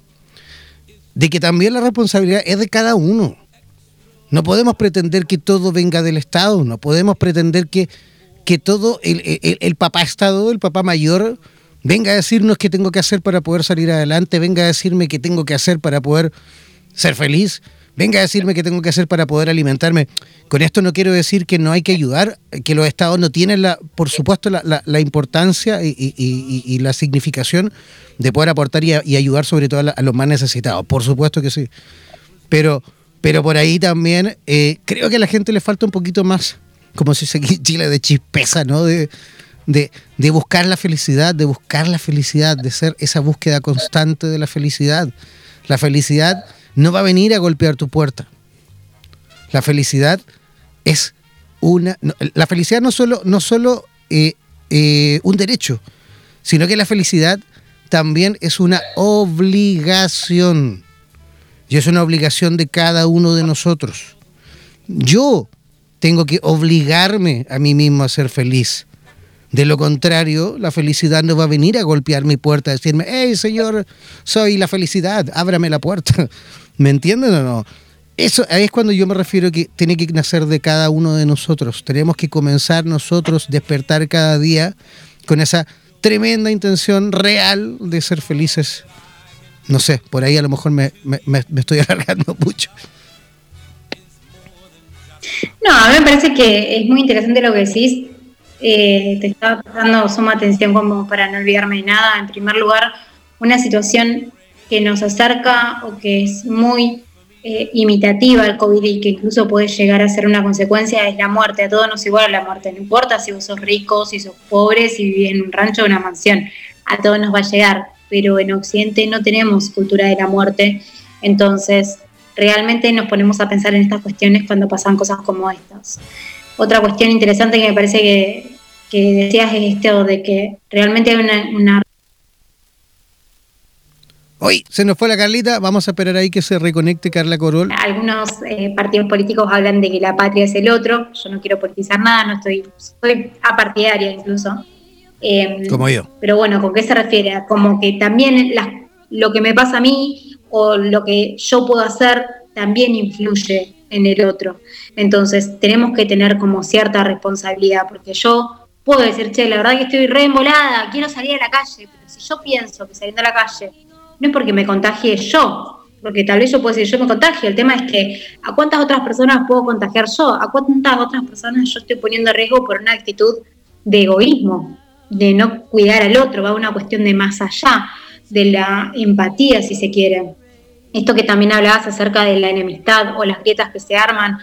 de que también la responsabilidad es de cada uno. No podemos pretender que todo venga del Estado, no podemos pretender que, que todo el, el papá Estado, el papá mayor, venga a decirnos qué tengo que hacer para poder salir adelante, venga a decirme qué tengo que hacer para poder ser feliz venga a decirme qué tengo que hacer para poder alimentarme. Con esto no quiero decir que no hay que ayudar, que los estados no tienen, la, por supuesto, la, importancia y, la significación de poder aportar y, ayudar sobre todo a, los más necesitados. Por supuesto que sí. Pero, pero por ahí también eh, creo que a la gente le falta un poquito más, como se aquí Chile, de chispeza, ¿no? De, de, de buscar la felicidad, de buscar la felicidad, de ser esa búsqueda constante de la felicidad. La felicidad no va a venir a golpear tu puerta. La felicidad es una. la felicidad no solo, no solo eh, eh, un derecho, sino que la felicidad también es una obligación. Y es una obligación de cada uno de nosotros. Yo tengo que obligarme a mí mismo a ser feliz. De lo contrario, la felicidad no va a venir a golpear mi puerta, a decirme, hey Señor, soy la felicidad, ábrame la puerta. ¿Me entienden o no? Eso es cuando yo me refiero que tiene que nacer de cada uno de nosotros. Tenemos que comenzar nosotros, despertar cada día con esa tremenda intención real de ser felices. No sé, por ahí a lo mejor me, me, me estoy alargando mucho. No, a mí me parece que es muy interesante lo que decís. Eh, te estaba dando suma atención como para no olvidarme de nada. En primer lugar, una situación que nos acerca o que es muy eh, imitativa al COVID y que incluso puede llegar a ser una consecuencia es la muerte. A todos nos iguala la muerte. No importa si vos sos rico, si sos pobre, si vivís en un rancho o una mansión. A todos nos va a llegar. Pero en Occidente no tenemos cultura de la muerte. Entonces, realmente nos ponemos a pensar en estas cuestiones cuando pasan cosas como estas. Otra cuestión interesante que me parece que, que decías es esto de que realmente hay una, una Hoy se nos fue la Carlita, vamos a esperar ahí que se reconecte Carla Corol. Algunos eh, partidos políticos hablan de que la patria es el otro, yo no quiero politizar nada, no estoy, soy apartidaria incluso. Eh, Como yo. Pero bueno, ¿con qué se refiere? Como que también lo que me pasa a mí o lo que yo puedo hacer también influye en el otro. Entonces tenemos que tener como cierta responsabilidad, porque yo puedo decir, che, la verdad que estoy re embolada, quiero salir a la calle, pero si yo pienso que saliendo a la calle no es porque me contagie yo, porque tal vez yo puedo decir, yo me contagio, el tema es que a cuántas otras personas puedo contagiar yo, a cuántas otras personas yo estoy poniendo riesgo por una actitud de egoísmo, de no cuidar al otro, va una cuestión de más allá, de la empatía, si se quiere. Esto que también hablabas acerca de la enemistad o las grietas que se arman,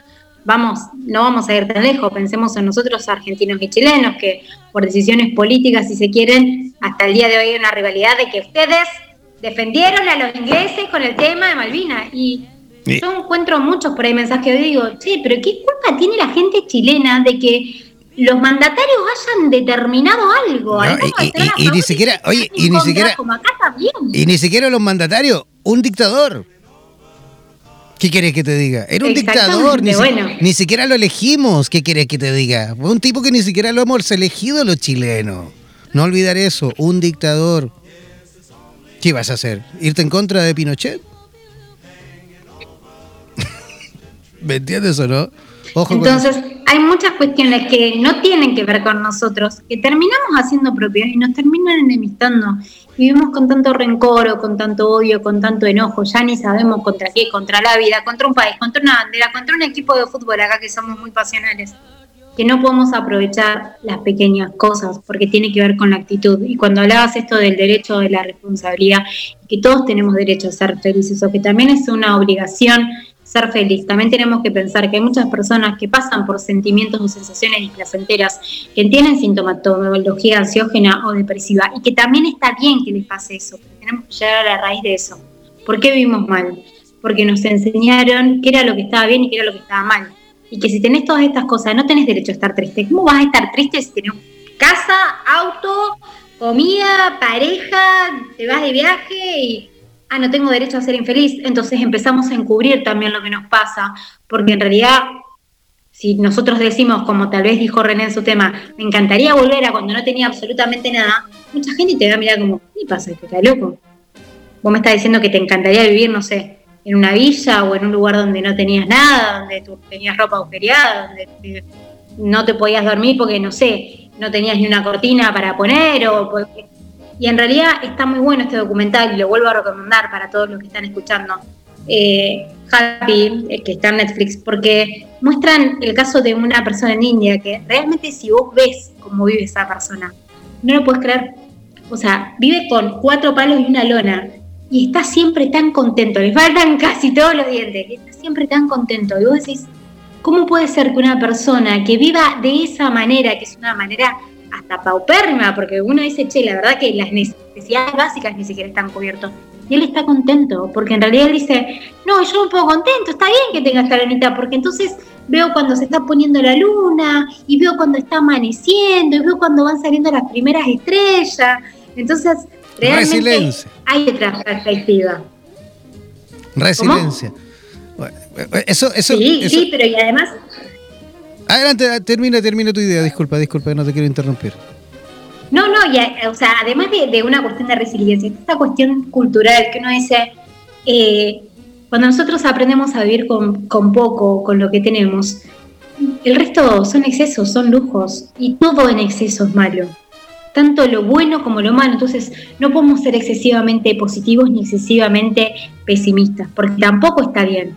vamos, no vamos a ir tan lejos, pensemos en nosotros argentinos y chilenos, que por decisiones políticas, si se quieren, hasta el día de hoy hay una rivalidad de que ustedes defendieron a los ingleses con el tema de Malvinas. Y yo encuentro muchos por ahí mensajes que digo, che, pero ¿qué culpa tiene la gente chilena de que los mandatarios hayan determinado algo? y, ni siquiera, oye, y ni siquiera, y ni siquiera los mandatarios, un dictador. ¿Qué quieres que te diga? Era un dictador, ni, ni, siquiera lo elegimos. ¿Qué quieres que te diga? Fue un tipo que ni siquiera lo hemos elegido los chilenos. No olvidar eso, un dictador. ¿Qué vas a hacer? ¿Irte en contra de Pinochet? ¿Me entiendes o no? Entonces, hay muchas cuestiones que no tienen que ver con nosotros, que terminamos haciendo propias y nos terminan enemistando. Vivimos con tanto rencor o con tanto odio, con tanto enojo, ya ni sabemos contra qué, contra la vida, contra un país, contra una bandera, contra un equipo de fútbol acá que somos muy pasionales que no podemos aprovechar las pequeñas cosas porque tiene que ver con la actitud. Y cuando hablabas esto del derecho de la responsabilidad, que todos tenemos derecho a ser felices o que también es una obligación ser feliz, también tenemos que pensar que hay muchas personas que pasan por sentimientos o sensaciones displacenteras, que tienen sintomatología ansiógena o depresiva y que también está bien que les pase eso, pero tenemos que llegar a la raíz de eso. ¿Por qué vivimos mal? Porque nos enseñaron qué era lo que estaba bien y qué era lo que estaba mal y que si tenés todas estas cosas no tenés derecho a estar triste. ¿Cómo vas a estar triste si tenés casa, auto, comida, pareja, te vas de viaje y, ah, no tengo derecho a ser infeliz? Entonces empezamos a encubrir también lo que nos pasa, porque en realidad, si nosotros decimos, como tal vez dijo René en su tema, me encantaría volver a cuando no tenía absolutamente nada, mucha gente te va a mirar como, ¿qué pasa? ¿Estás loco? Vos me estás diciendo que te encantaría vivir, no sé, en una villa o en un lugar donde no tenías nada, donde tú tenías ropa agujereada, donde no te podías dormir porque, no sé, no tenías ni una cortina para poner o Y en realidad está muy bueno este documental y lo vuelvo a recomendar para todos los que están escuchando. Eh, Happy, eh, que está en Netflix, porque muestran el caso de una persona en India que realmente si vos ves cómo vive esa persona, no lo puedes creer. O sea, vive con cuatro palos y una lona y está siempre tan contento, le faltan casi todos los dientes, y está siempre tan contento. Y vos decís, ¿cómo puede ser que una persona que viva de esa manera, que es una manera hasta paupérrima, porque uno dice, che, la verdad que las necesidades básicas ni siquiera están cubiertas, y él está contento, porque en realidad él dice, no, yo me pongo contento, está bien que tenga esta lunita, porque entonces veo cuando se está poniendo la luna, y veo cuando está amaneciendo, y veo cuando van saliendo las primeras estrellas. Entonces, Resiliencia. hay otra perspectiva. Resiliencia. Eso, eso, sí, sí, pero y además. Adelante, termina, termina tu idea. Disculpa, disculpa, no te quiero interrumpir. No, no, o sea, además de, una cuestión de resiliencia, esta cuestión cultural que uno dice, eh, Cuando nosotros aprendemos a vivir con, con poco, con lo que tenemos, el resto son excesos, son lujos, y todo en exceso es malo tanto lo bueno como lo malo. Entonces, no podemos ser excesivamente positivos ni excesivamente pesimistas, porque tampoco está bien.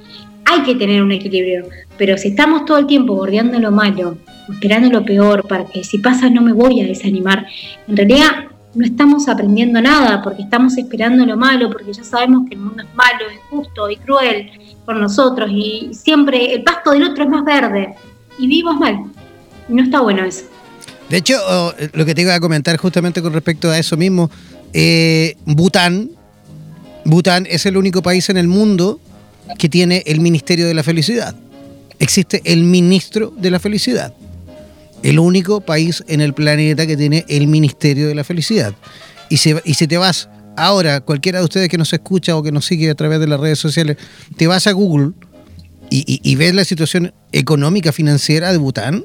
Hay que tener un equilibrio, pero si estamos todo el tiempo bordeando lo malo, esperando lo peor, para que si pasa no me voy a desanimar, en realidad no estamos aprendiendo nada, porque estamos esperando lo malo, porque ya sabemos que el mundo es malo, injusto y cruel con nosotros, y siempre el pasto del otro es más verde, y vivimos mal. No está bueno eso. De hecho, lo que te iba a comentar justamente con respecto a eso mismo, eh, Bután, Bután es el único país en el mundo que tiene el Ministerio de la Felicidad. Existe el Ministro de la Felicidad. El único país en el planeta que tiene el Ministerio de la Felicidad. Y si, te vas ahora, cualquiera de ustedes que nos escucha o que nos sigue a través de las redes sociales, te vas a Google y, y ves la situación económica, financiera de Bután,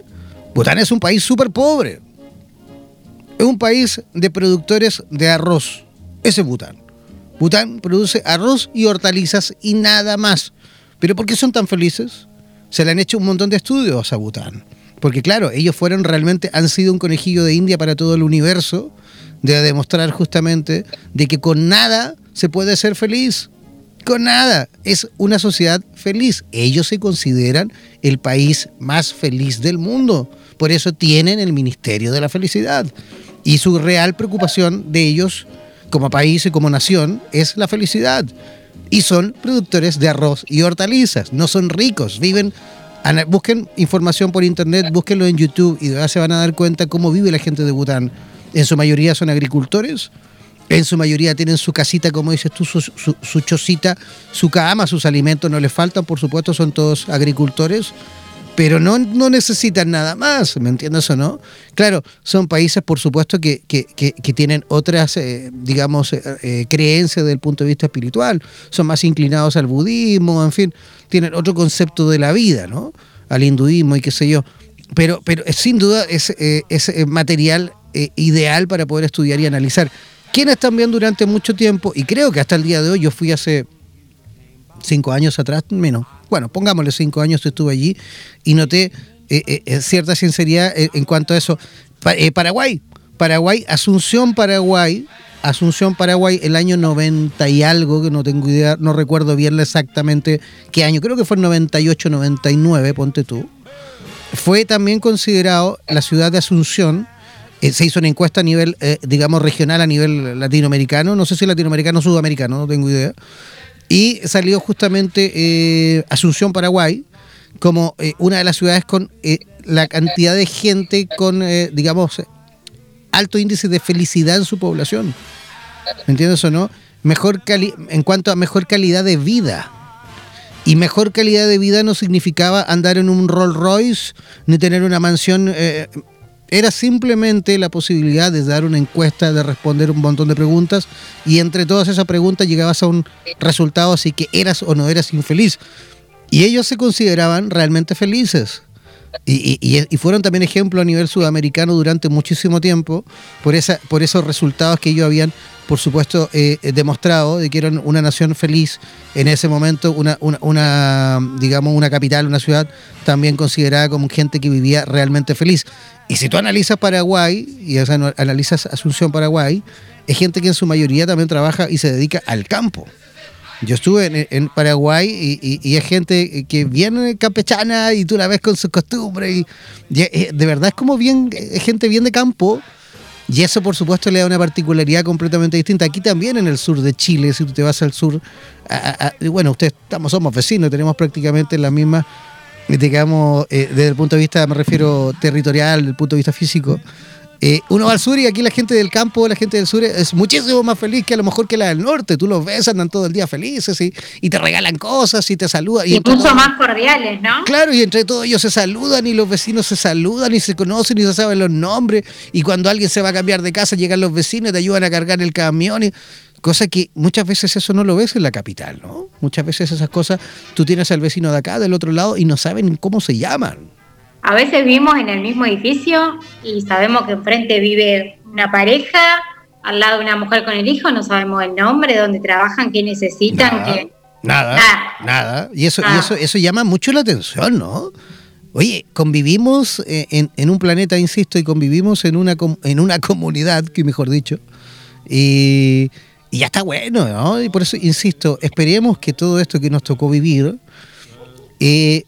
Bután es un país súper pobre. Es un país de productores de arroz. Ese es Bután. Bután produce arroz y hortalizas y nada más. ¿Pero por qué son tan felices? Se le han hecho un montón de estudios a Bután. Porque claro, ellos fueron realmente, han sido un conejillo de India para todo el universo, de demostrar justamente de que con nada se puede ser feliz. Con nada. Es una sociedad feliz. Ellos se consideran el país más feliz del mundo. Por eso tienen el Ministerio de la Felicidad. Y su real preocupación de ellos como país y como nación es la felicidad. Y son productores de arroz y hortalizas. No son ricos, viven... Busquen información por internet, búsquenlo en YouTube y se van a dar cuenta cómo vive la gente de Bután. En su mayoría son agricultores, en su mayoría tienen su casita, como dices tú, su, su, su, chocita, su cama, sus alimentos no les faltan, por supuesto, son todos agricultores pero no, no necesitan nada más, ¿me entiendes o no? Claro, son países, por supuesto, que, que, que, tienen otras, eh, digamos, eh, eh, creencias desde el punto de vista espiritual, son más inclinados al budismo, en fin, tienen otro concepto de la vida, ¿no? Al hinduismo y qué sé yo. Pero, pero sin duda es, es material ideal para poder estudiar y analizar. Quienes también durante mucho tiempo, y creo que hasta el día de hoy, yo fui hace cinco años atrás, menos, bueno, pongámosle cinco años que estuve allí y noté eh, eh, eh, cierta sinceridad en cuanto a eso. Paraguay, Paraguay, Asunción, Paraguay, Asunción, Paraguay, el año 90 y algo, que no tengo idea, no recuerdo bien exactamente qué año, creo que fue el 98, 99, ponte tú, fue también considerado la ciudad de Asunción, se hizo una encuesta a nivel, digamos, regional, a nivel latinoamericano, no sé si latinoamericano o sudamericano, no tengo idea, y salió justamente eh, Asunción, Paraguay, como eh, una de las ciudades con eh, la cantidad de gente con, digamos, alto índice de felicidad en su población. ¿Me entiendes o no? Mejor cali en cuanto a mejor calidad de vida. Y mejor calidad de vida no significaba andar en un Rolls Royce ni tener una mansión era simplemente la posibilidad de dar una encuesta, de responder un montón de preguntas y entre todas esas preguntas llegabas a un resultado así que eras o no eras infeliz. Y ellos se consideraban realmente felices. Y, fueron también ejemplo a nivel sudamericano durante muchísimo tiempo por, esa, por esos resultados que ellos habían, por supuesto, eh, demostrado de que eran una nación feliz en ese momento, una, digamos, una capital, una ciudad también considerada como gente que vivía realmente feliz. Y si tú analizas Paraguay, y analizas Asunción Paraguay, es gente que en su mayoría también trabaja y se dedica al campo. Yo estuve en, Paraguay y, es gente que viene campechana y tú la ves con sus costumbres. Y, eh, de verdad es como bien, es gente bien de campo. Y eso, por supuesto, le da una particularidad completamente distinta. Aquí también en el sur de Chile, si tú te vas al sur, bueno, ustedes estamos, somos vecinos, tenemos prácticamente la misma digamos, eh, desde el punto de vista, me refiero territorial, desde el punto de vista físico, eh, uno va al sur y aquí la gente del campo, la gente del sur es muchísimo más feliz que a lo mejor que la del norte. Tú los ves, andan todo el día felices y, y te regalan cosas y te saludan. Y Incluso más cordiales, ¿no? Claro, y entre todos ellos se saludan y los vecinos se saludan y se conocen y se saben los nombres. Y cuando alguien se va a cambiar de casa, llegan los vecinos y te ayudan a cargar el camión. Y, Cosa que muchas veces eso no lo ves en la capital, ¿no? Muchas veces esas cosas tú tienes al vecino de acá, del otro lado, y no saben cómo se llaman. A veces vivimos en el mismo edificio y sabemos que enfrente vive una pareja, al lado de una mujer con el hijo, no sabemos el nombre, dónde trabajan, qué necesitan, qué... Nada, nada. Y eso, y eso, eso llama mucho la atención, ¿no? Oye, convivimos eh, en, en, un planeta, insisto, y convivimos en una, en una comunidad, que mejor dicho, y, y ya está bueno, ¿no? Y por eso, insisto, esperemos que todo esto que nos tocó vivir, eh,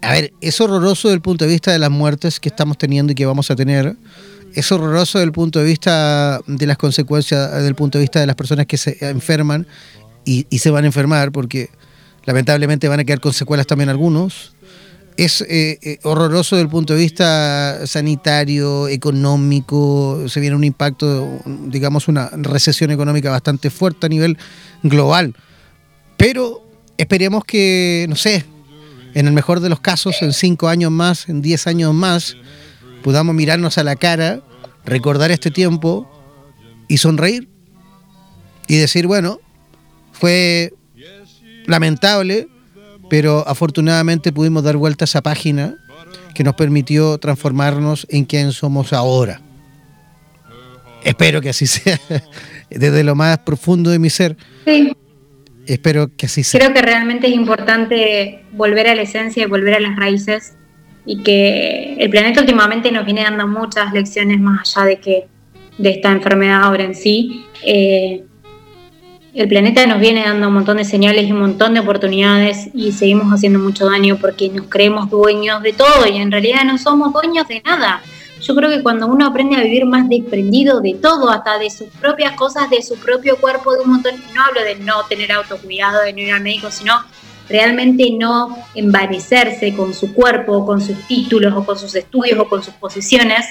a ver, es horroroso desde el punto de vista de las muertes que estamos teniendo y que vamos a tener, es horroroso desde el punto de vista de las consecuencias, desde el punto de vista de las personas que se enferman y, y se van a enfermar, porque lamentablemente van a quedar con secuelas también algunos es eh, eh, horroroso desde el punto de vista sanitario, económico, se viene un impacto, digamos, una recesión económica bastante fuerte a nivel global. Pero esperemos que, no sé, en el mejor de los casos, en cinco años más, en diez años más, podamos mirarnos a la cara, recordar este tiempo y sonreír y decir, bueno, fue lamentable, pero afortunadamente pudimos dar vuelta a esa página que nos permitió transformarnos en quien somos ahora. Espero que así sea, desde lo más profundo de mi ser. Sí. Espero que así sea. Creo que realmente es importante volver a la esencia y volver a las raíces y que el planeta últimamente nos viene dando muchas lecciones más allá de que de esta enfermedad ahora en sí. Eh, el planeta nos viene dando un montón de señales y un montón de oportunidades y seguimos haciendo mucho daño porque nos creemos dueños de todo y en realidad no somos dueños de nada. Yo creo que cuando uno aprende a vivir más desprendido de todo, hasta de sus propias cosas, de su propio cuerpo, de un montón, no hablo de no tener autocuidado, de no ir al médico, sino realmente no envanecerse con su cuerpo, con sus títulos o con sus estudios o con sus posiciones,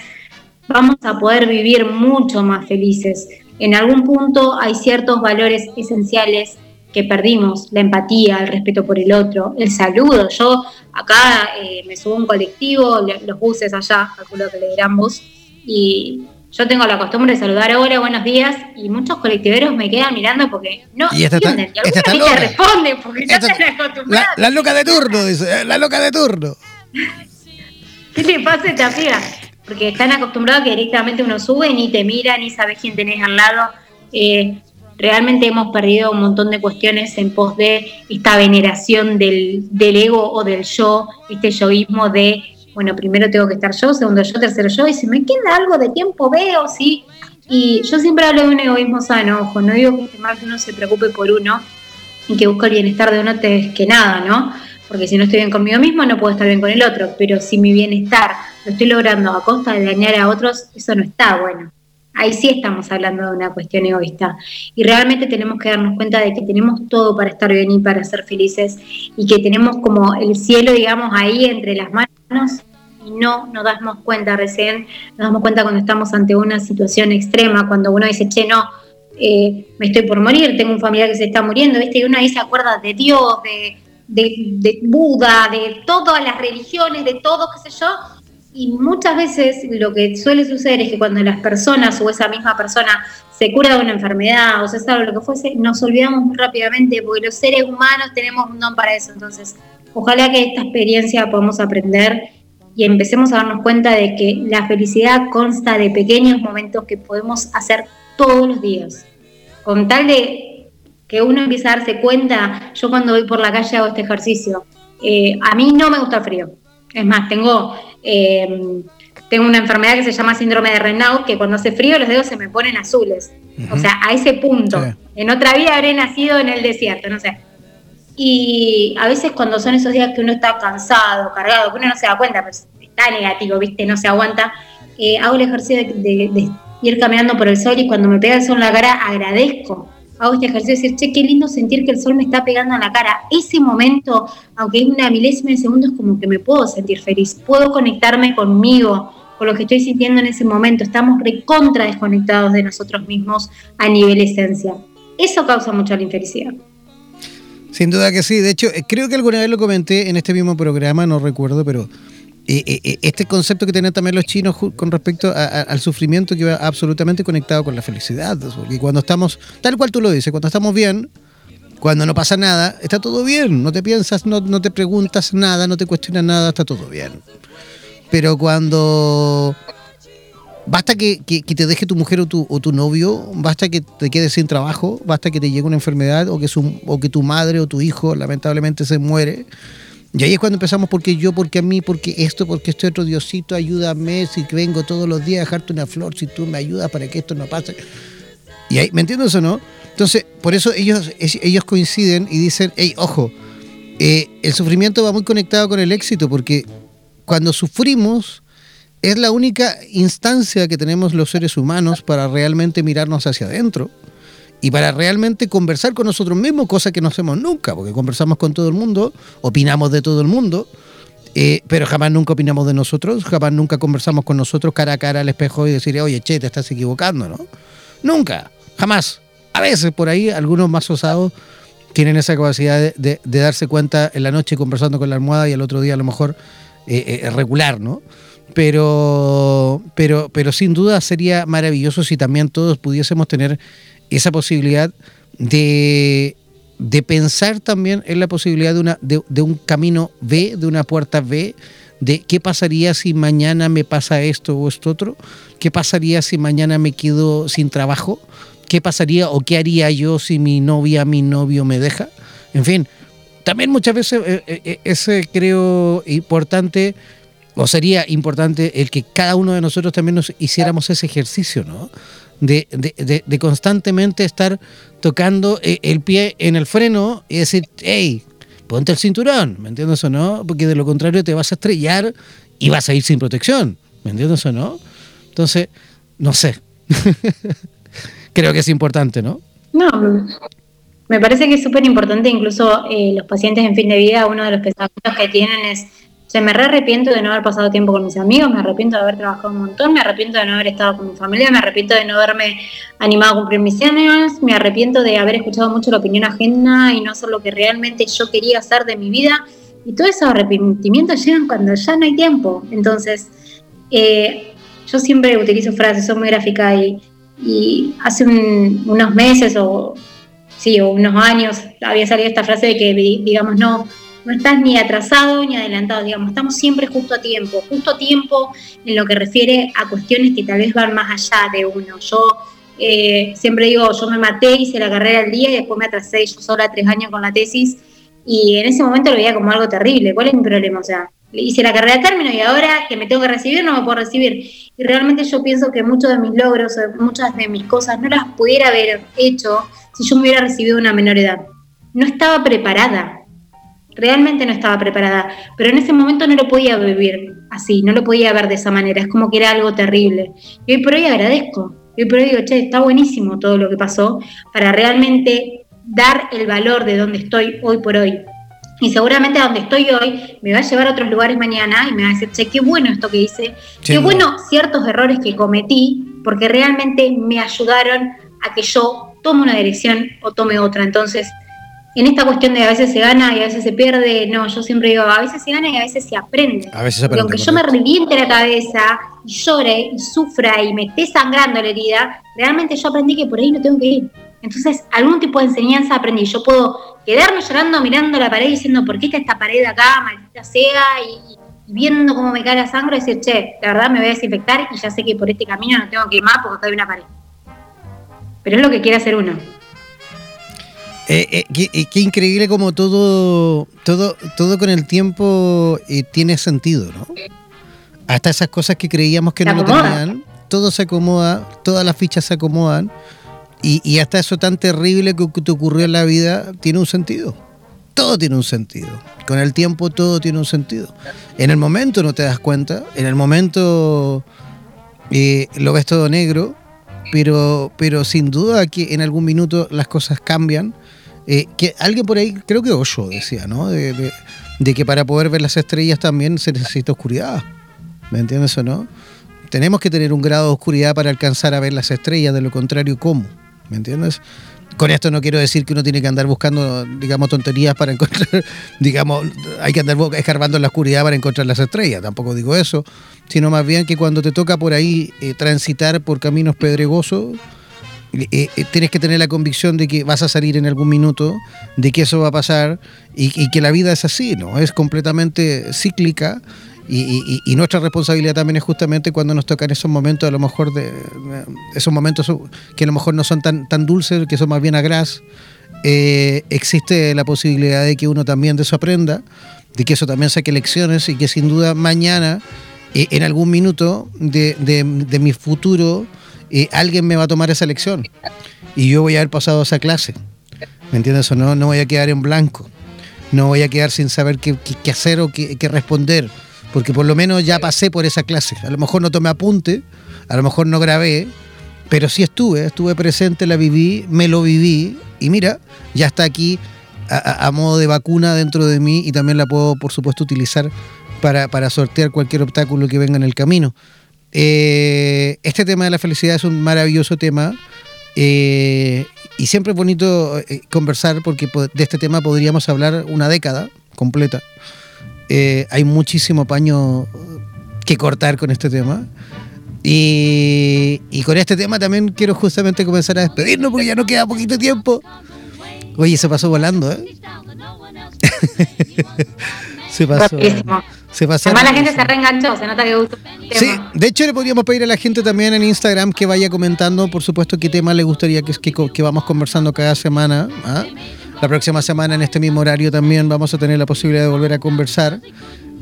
vamos a poder vivir mucho más felices en algún punto hay ciertos valores esenciales que perdimos, la empatía, el respeto por el otro, el saludo. Yo acá eh, me subo a un colectivo, los buses allá, calculo que le dirán bus, y yo tengo la costumbre de saludar hola, buenos días, y muchos colectiveros me quedan mirando porque no y entienden. y algunos ni responden porque ya están acostumbrados. La, la, loca de turno, dice, la loca de turno. ¿Qué te pasa esta piba? Porque están acostumbrados a que directamente uno sube, ni te mira, ni sabes quién tenés al lado. Eh, realmente hemos perdido un montón de cuestiones en pos de esta veneración del, ego o del yo, este yoísmo de, bueno, primero tengo que estar yo, segundo yo, tercero yo, y si me queda algo de tiempo veo, sí. Y yo siempre hablo de un egoísmo sano, ojo, no digo que esté mal que uno se preocupe por uno y que busque el bienestar de uno antes que nada, ¿no? Porque si no estoy bien conmigo mismo no puedo estar bien con el otro, pero si mi bienestar lo estoy logrando a costa de dañar a otros, eso no está bueno. Ahí sí estamos hablando de una cuestión egoísta. Y realmente tenemos que darnos cuenta de que tenemos todo para estar bien y para ser felices y que tenemos como el cielo, digamos, ahí entre las manos y no nos damos cuenta recién, nos damos cuenta cuando estamos ante una situación extrema, cuando uno dice, che, no, eh, me estoy por morir, tengo un familiar que se está muriendo, ¿viste? Y uno ahí se acuerda de Dios, de, de, Buda, de todas las religiones, de todo, qué sé yo. Y muchas veces lo que suele suceder es que cuando las personas o esa misma persona se cura de una enfermedad o se sabe lo que fuese, nos olvidamos muy rápidamente porque los seres humanos tenemos un don para eso. Entonces, ojalá que esta experiencia podamos aprender y empecemos a darnos cuenta de que la felicidad consta de pequeños momentos que podemos hacer todos los días. Con tal de que uno empieza a darse cuenta, yo cuando voy por la calle hago este ejercicio, eh, a mí no me gusta el frío. Es más, tengo, eh, tengo una enfermedad que se llama síndrome de Renault, que cuando hace frío los dedos se me ponen azules. O sea, a ese punto. En otra vida habré nacido en el desierto, no sé. Y a veces cuando son esos días que uno está cansado, cargado, que uno no se da cuenta, pues está negativo, ¿viste? No se aguanta. Eh, hago el ejercicio de, de ir caminando por el sol y cuando me pega el sol en la cara agradezco hago este ejercicio de decir, che, qué lindo sentir que el sol me está pegando en la cara. Ese momento, aunque es una milésima de segundo, es como que me puedo sentir feliz, puedo conectarme conmigo, con lo que estoy sintiendo en ese momento. Estamos recontra desconectados de nosotros mismos a nivel esencia. Eso causa mucha la infelicidad. Sin duda que sí. De hecho, eh, creo que alguna vez lo comenté en este mismo programa, no recuerdo, pero este concepto que tienen también los chinos con respecto al sufrimiento que va absolutamente conectado con la felicidad. Porque cuando estamos, tal cual tú lo dices, cuando estamos bien, cuando no pasa nada, está todo bien. No te piensas, no, no te preguntas nada, no te cuestionas nada, está todo bien. Pero cuando basta que, que- que te deje tu mujer o tu, o tu novio, basta que te quedes sin trabajo, basta que te llegue una enfermedad o que, su- o que tu madre o tu hijo lamentablemente se muere. Y ahí es cuando empezamos, porque yo, porque a mí, porque esto, porque este otro Diosito, ayúdame, si vengo todos los días a dejarte una flor, si tú me ayudas para que esto no pase. Y ahí, ¿me entiendes o no? Entonces, por eso ellos, ellos coinciden y dicen, hey, ojo, eh, el sufrimiento va muy conectado con el éxito, porque cuando sufrimos es la única instancia que tenemos los seres humanos para realmente mirarnos hacia adentro y para realmente conversar con nosotros mismos, cosa que no hacemos nunca, porque conversamos con todo el mundo, opinamos de todo el mundo, eh, pero jamás nunca opinamos de nosotros, jamás nunca conversamos con nosotros cara a cara al espejo y decir, oye, che, te estás equivocando, ¿no? Nunca, jamás. A veces por ahí algunos más osados tienen esa capacidad de darse cuenta en la noche conversando con la almohada y al otro día a lo mejor eh, eh, regular, ¿no? Pero, pero, pero sin duda sería maravilloso si también todos pudiésemos tener esa posibilidad de, de pensar también en la posibilidad de, una, de, un camino B, de una puerta B, de qué pasaría si mañana me pasa esto o esto otro, qué pasaría si mañana me quedo sin trabajo, qué pasaría o qué haría yo si mi novia, mi novio me deja. En fin, también muchas veces eh, eh, es eh, creo importante o sería importante el que cada uno de nosotros también nos hiciéramos ese ejercicio, ¿no? De, de- de- de constantemente estar tocando eh, el pie en el freno y decir, hey, ponte el cinturón, ¿me entiendes o no? Porque de lo contrario te vas a estrellar y vas a ir sin protección, ¿me entiendes o no? Entonces, no sé. Creo que es importante, ¿no? No, me parece que es súper importante, incluso eh, los pacientes en fin de vida, uno de los pensamientos que tienen es, sea, me re arrepiento de no haber pasado tiempo con mis amigos, me arrepiento de haber trabajado un montón, me arrepiento de no haber estado con mi familia, me arrepiento de no haberme animado a cumplir mis sueños, me arrepiento de haber escuchado mucho la opinión ajena y no hacer lo que realmente yo quería hacer de mi vida. Y todos esos arrepentimientos llegan cuando ya no hay tiempo. Entonces, eh, yo siempre utilizo frases, soy muy gráfica y, hace un- unos meses o sí, o unos años había salido esta frase de que, di- digamos, no, no estás ni atrasado ni adelantado, digamos, estamos siempre justo a tiempo, justo a tiempo en lo que refiere a cuestiones que tal vez van más allá de uno. Yo eh, siempre digo, yo me maté, hice la carrera al día y después me atrasé yo sola tres años con la tesis y en ese momento lo veía como algo terrible. ¿Cuál es mi problema? O sea, hice la carrera a término y ahora que me tengo que recibir no me puedo recibir. Y realmente yo pienso que muchos de mis logros, muchas de mis cosas no las pudiera haber hecho si yo me hubiera recibido una menor edad. No estaba preparada, realmente no estaba preparada, pero en ese momento no lo podía vivir así, no lo podía ver de esa manera, es como que era algo terrible. Y hoy por hoy agradezco, y hoy por hoy digo, che, está buenísimo todo lo que pasó para realmente dar el valor de donde estoy hoy por hoy. Y seguramente a donde estoy hoy me va a llevar a otros lugares mañana y me va a decir, che, qué bueno esto que hice, qué bueno ciertos errores que cometí, porque realmente me ayudaron a que yo tome una dirección o tome otra. Entonces, en esta cuestión de a veces se gana y a veces se pierde, no, yo siempre digo, a veces se gana y a veces se aprende. A veces aprende, aunque yo me reviente la cabeza y llore y sufra y me esté sangrando la herida, realmente yo aprendí que por ahí no tengo que ir. Entonces, algún tipo de enseñanza aprendí. Yo puedo quedarme llorando mirando la pared diciendo, ¿por qué está esta pared acá, maldita sea? Y, y viendo cómo me cae la sangre y decir, che, la verdad me voy a desinfectar y ya sé que por este camino no tengo que ir más porque acá hay una pared. Pero es lo que quiere hacer uno. Eh, eh, qué, eh, qué increíble como todo, todo, todo con el tiempo eh, tiene sentido, ¿no? Hasta esas cosas que creíamos que Se no lo tenían, todo se acomoda, todas las fichas se acomodan y, y hasta eso tan terrible que, que te ocurrió en la vida tiene un sentido. Todo tiene un sentido. Con el tiempo todo tiene un sentido. En el momento no te das cuenta, en el momento lo ves todo negro, pero, pero sin duda que en algún minuto las cosas cambian. Eh, que alguien por ahí, creo que Osho decía, ¿no? De, que para poder ver las estrellas también se necesita oscuridad. ¿Me entiendes o no? Tenemos que tener un grado de oscuridad para alcanzar a ver las estrellas, de lo contrario, ¿cómo? ¿Me entiendes? Con esto no quiero decir que uno tiene que andar buscando, digamos, tonterías para encontrar, digamos, hay que andar escarbando en la oscuridad para encontrar las estrellas, tampoco digo eso, sino más bien que cuando te toca por ahí eh, transitar por caminos pedregosos, eh, eh, tienes que tener la convicción de que vas a salir en algún minuto, de que eso va a pasar y, y que la vida es así, ¿no? Es completamente cíclica y, nuestra responsabilidad también es justamente cuando nos tocan esos momentos, a lo mejor de, esos momentos que a lo mejor no son tan, dulces, que son más bien a gras, eh, existe la posibilidad de que uno también de eso aprenda, de que eso también saque lecciones y que sin duda mañana, eh, en algún minuto de, mi futuro, eh, alguien me va a tomar esa lección y yo voy a haber pasado esa clase. ¿Me entiendes o no? No voy a quedar en blanco. No voy a quedar sin saber qué, hacer o qué responder porque por lo menos ya pasé por esa clase. A lo mejor no tomé apunte, a lo mejor no grabé, pero sí estuve, estuve presente, la viví, me lo viví y mira, ya está aquí a, modo de vacuna dentro de mí y también la puedo, por supuesto, utilizar para, sortear cualquier obstáculo que venga en el camino. Eh, este tema de la felicidad es un maravilloso tema eh, y siempre es bonito eh, conversar porque de este tema podríamos hablar una década completa. Eh, hay muchísimo paño que cortar con este tema. Y, con este tema también quiero justamente comenzar a despedirnos porque ya no queda poquito tiempo. Oye, se pasó volando, ¿eh? se pasó. Se pasó. Además la gente se reenganchó, se nota que gustó. Sí, de hecho le podríamos pedir a la gente también en Instagram que vaya comentando, por supuesto, qué tema le gustaría que, que, que vamos conversando cada semana. ¿ah? La próxima semana en este mismo horario también vamos a tener la posibilidad de volver a conversar.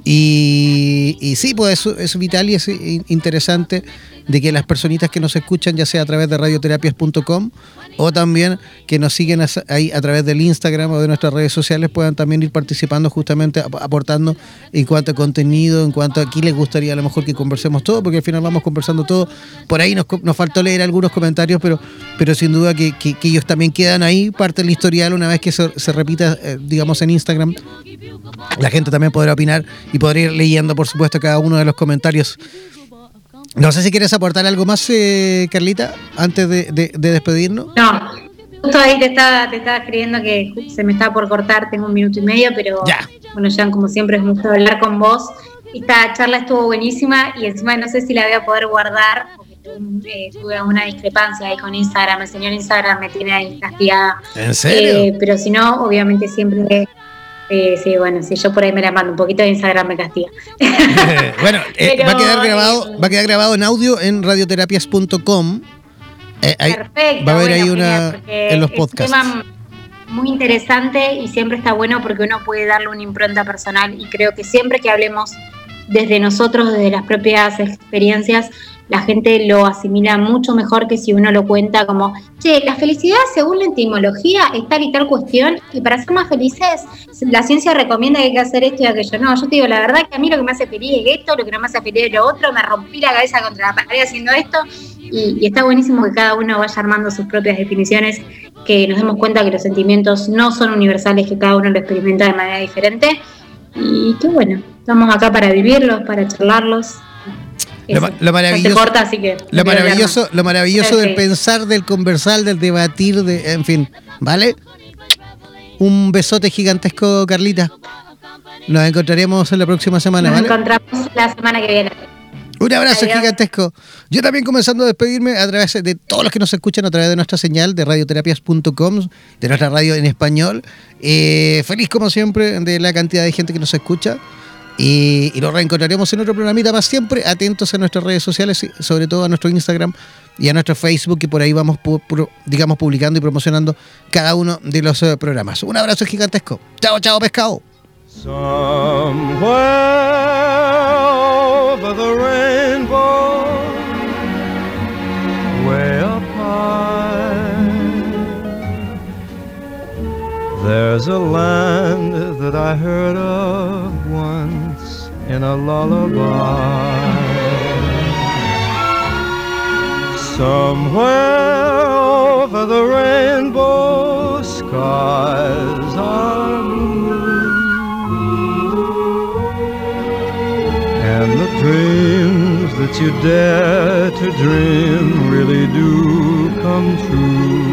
Y, y sí, pues es vital y es interesante de que las personitas que nos escuchan, ya sea a través de radioterapias.com o también que nos siguen ahí a través del Instagram o de nuestras redes sociales, puedan también ir participando justamente, aportando en cuanto a contenido, en cuanto a aquí les gustaría a lo mejor que conversemos todo, porque al final vamos conversando todo. Por ahí nos, nos faltó leer algunos comentarios, pero, pero sin duda que, ellos también quedan ahí, parte del historial, una vez que se, repita, eh, digamos, en Instagram. La gente también podrá opinar y podrá ir leyendo, por supuesto, cada uno de los comentarios no sé si quieres aportar algo más, eh, Carlita, antes de, despedirnos. No, justo ahí te estaba, te estaba escribiendo que se me estaba por cortar, tengo un minuto y medio, pero ya. bueno, Jean, como siempre es gusto hablar con vos. Esta charla estuvo buenísima y encima no sé si la voy a poder guardar, porque eh, tuve una discrepancia ahí con Instagram, el señor Instagram me tiene ahí castigada. ¿En serio? Eh, pero si no, obviamente siempre Sí, sí, bueno, si yo por ahí me la mando un poquito de Instagram me castiga. bueno, eh, va a quedar grabado, va a quedar grabado en audio en radioterapias.com. Eh, Perfecto. Va a haber ahí una en los podcasts. Es un tema muy interesante y siempre está bueno porque uno puede darle una impronta personal y creo que siempre que hablemos desde nosotros, desde las propias experiencias, la gente lo asimila mucho mejor que si uno lo cuenta como, che, la felicidad según la etimología es tal y tal cuestión y para ser más felices la ciencia recomienda que hay que hacer esto y aquello. No, yo te digo, la verdad que a mí lo que me hace feliz es esto, lo que no me hace feliz es lo otro, me rompí la cabeza contra la pared haciendo esto y, y está buenísimo que cada uno vaya armando sus propias definiciones, que nos demos cuenta que los sentimientos no son universales, que cada uno lo experimenta de manera diferente y que bueno, estamos acá para vivirlos, para charlarlos lo, maravilloso, lo maravilloso, del pensar, del conversar, del debatir, de, en fin, ¿vale? Un besote gigantesco, Carlita. Nos encontraremos en la próxima semana, Nos encontramos la semana que viene. Un abrazo gigantesco. Yo también comenzando a despedirme a través de todos los que nos escuchan a través de nuestra señal de radioterapias.com, de nuestra radio en español. Eh, feliz como siempre de la cantidad de gente que nos escucha. Y, y, nos reencontraremos en otro programita más siempre. Atentos a nuestras redes sociales, sobre todo a nuestro Instagram y a nuestro Facebook, que por ahí vamos, digamos, publicando y promocionando cada uno de los eh, programas. Un abrazo gigantesco. Chao, chao, pescado. There's a land that I heard of once in a lullaby. Somewhere over the rainbow skies are blue. And the dreams that you dare to dream really do come true.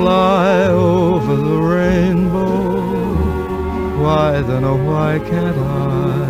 fly over the rainbow. Why then, oh, why can't I?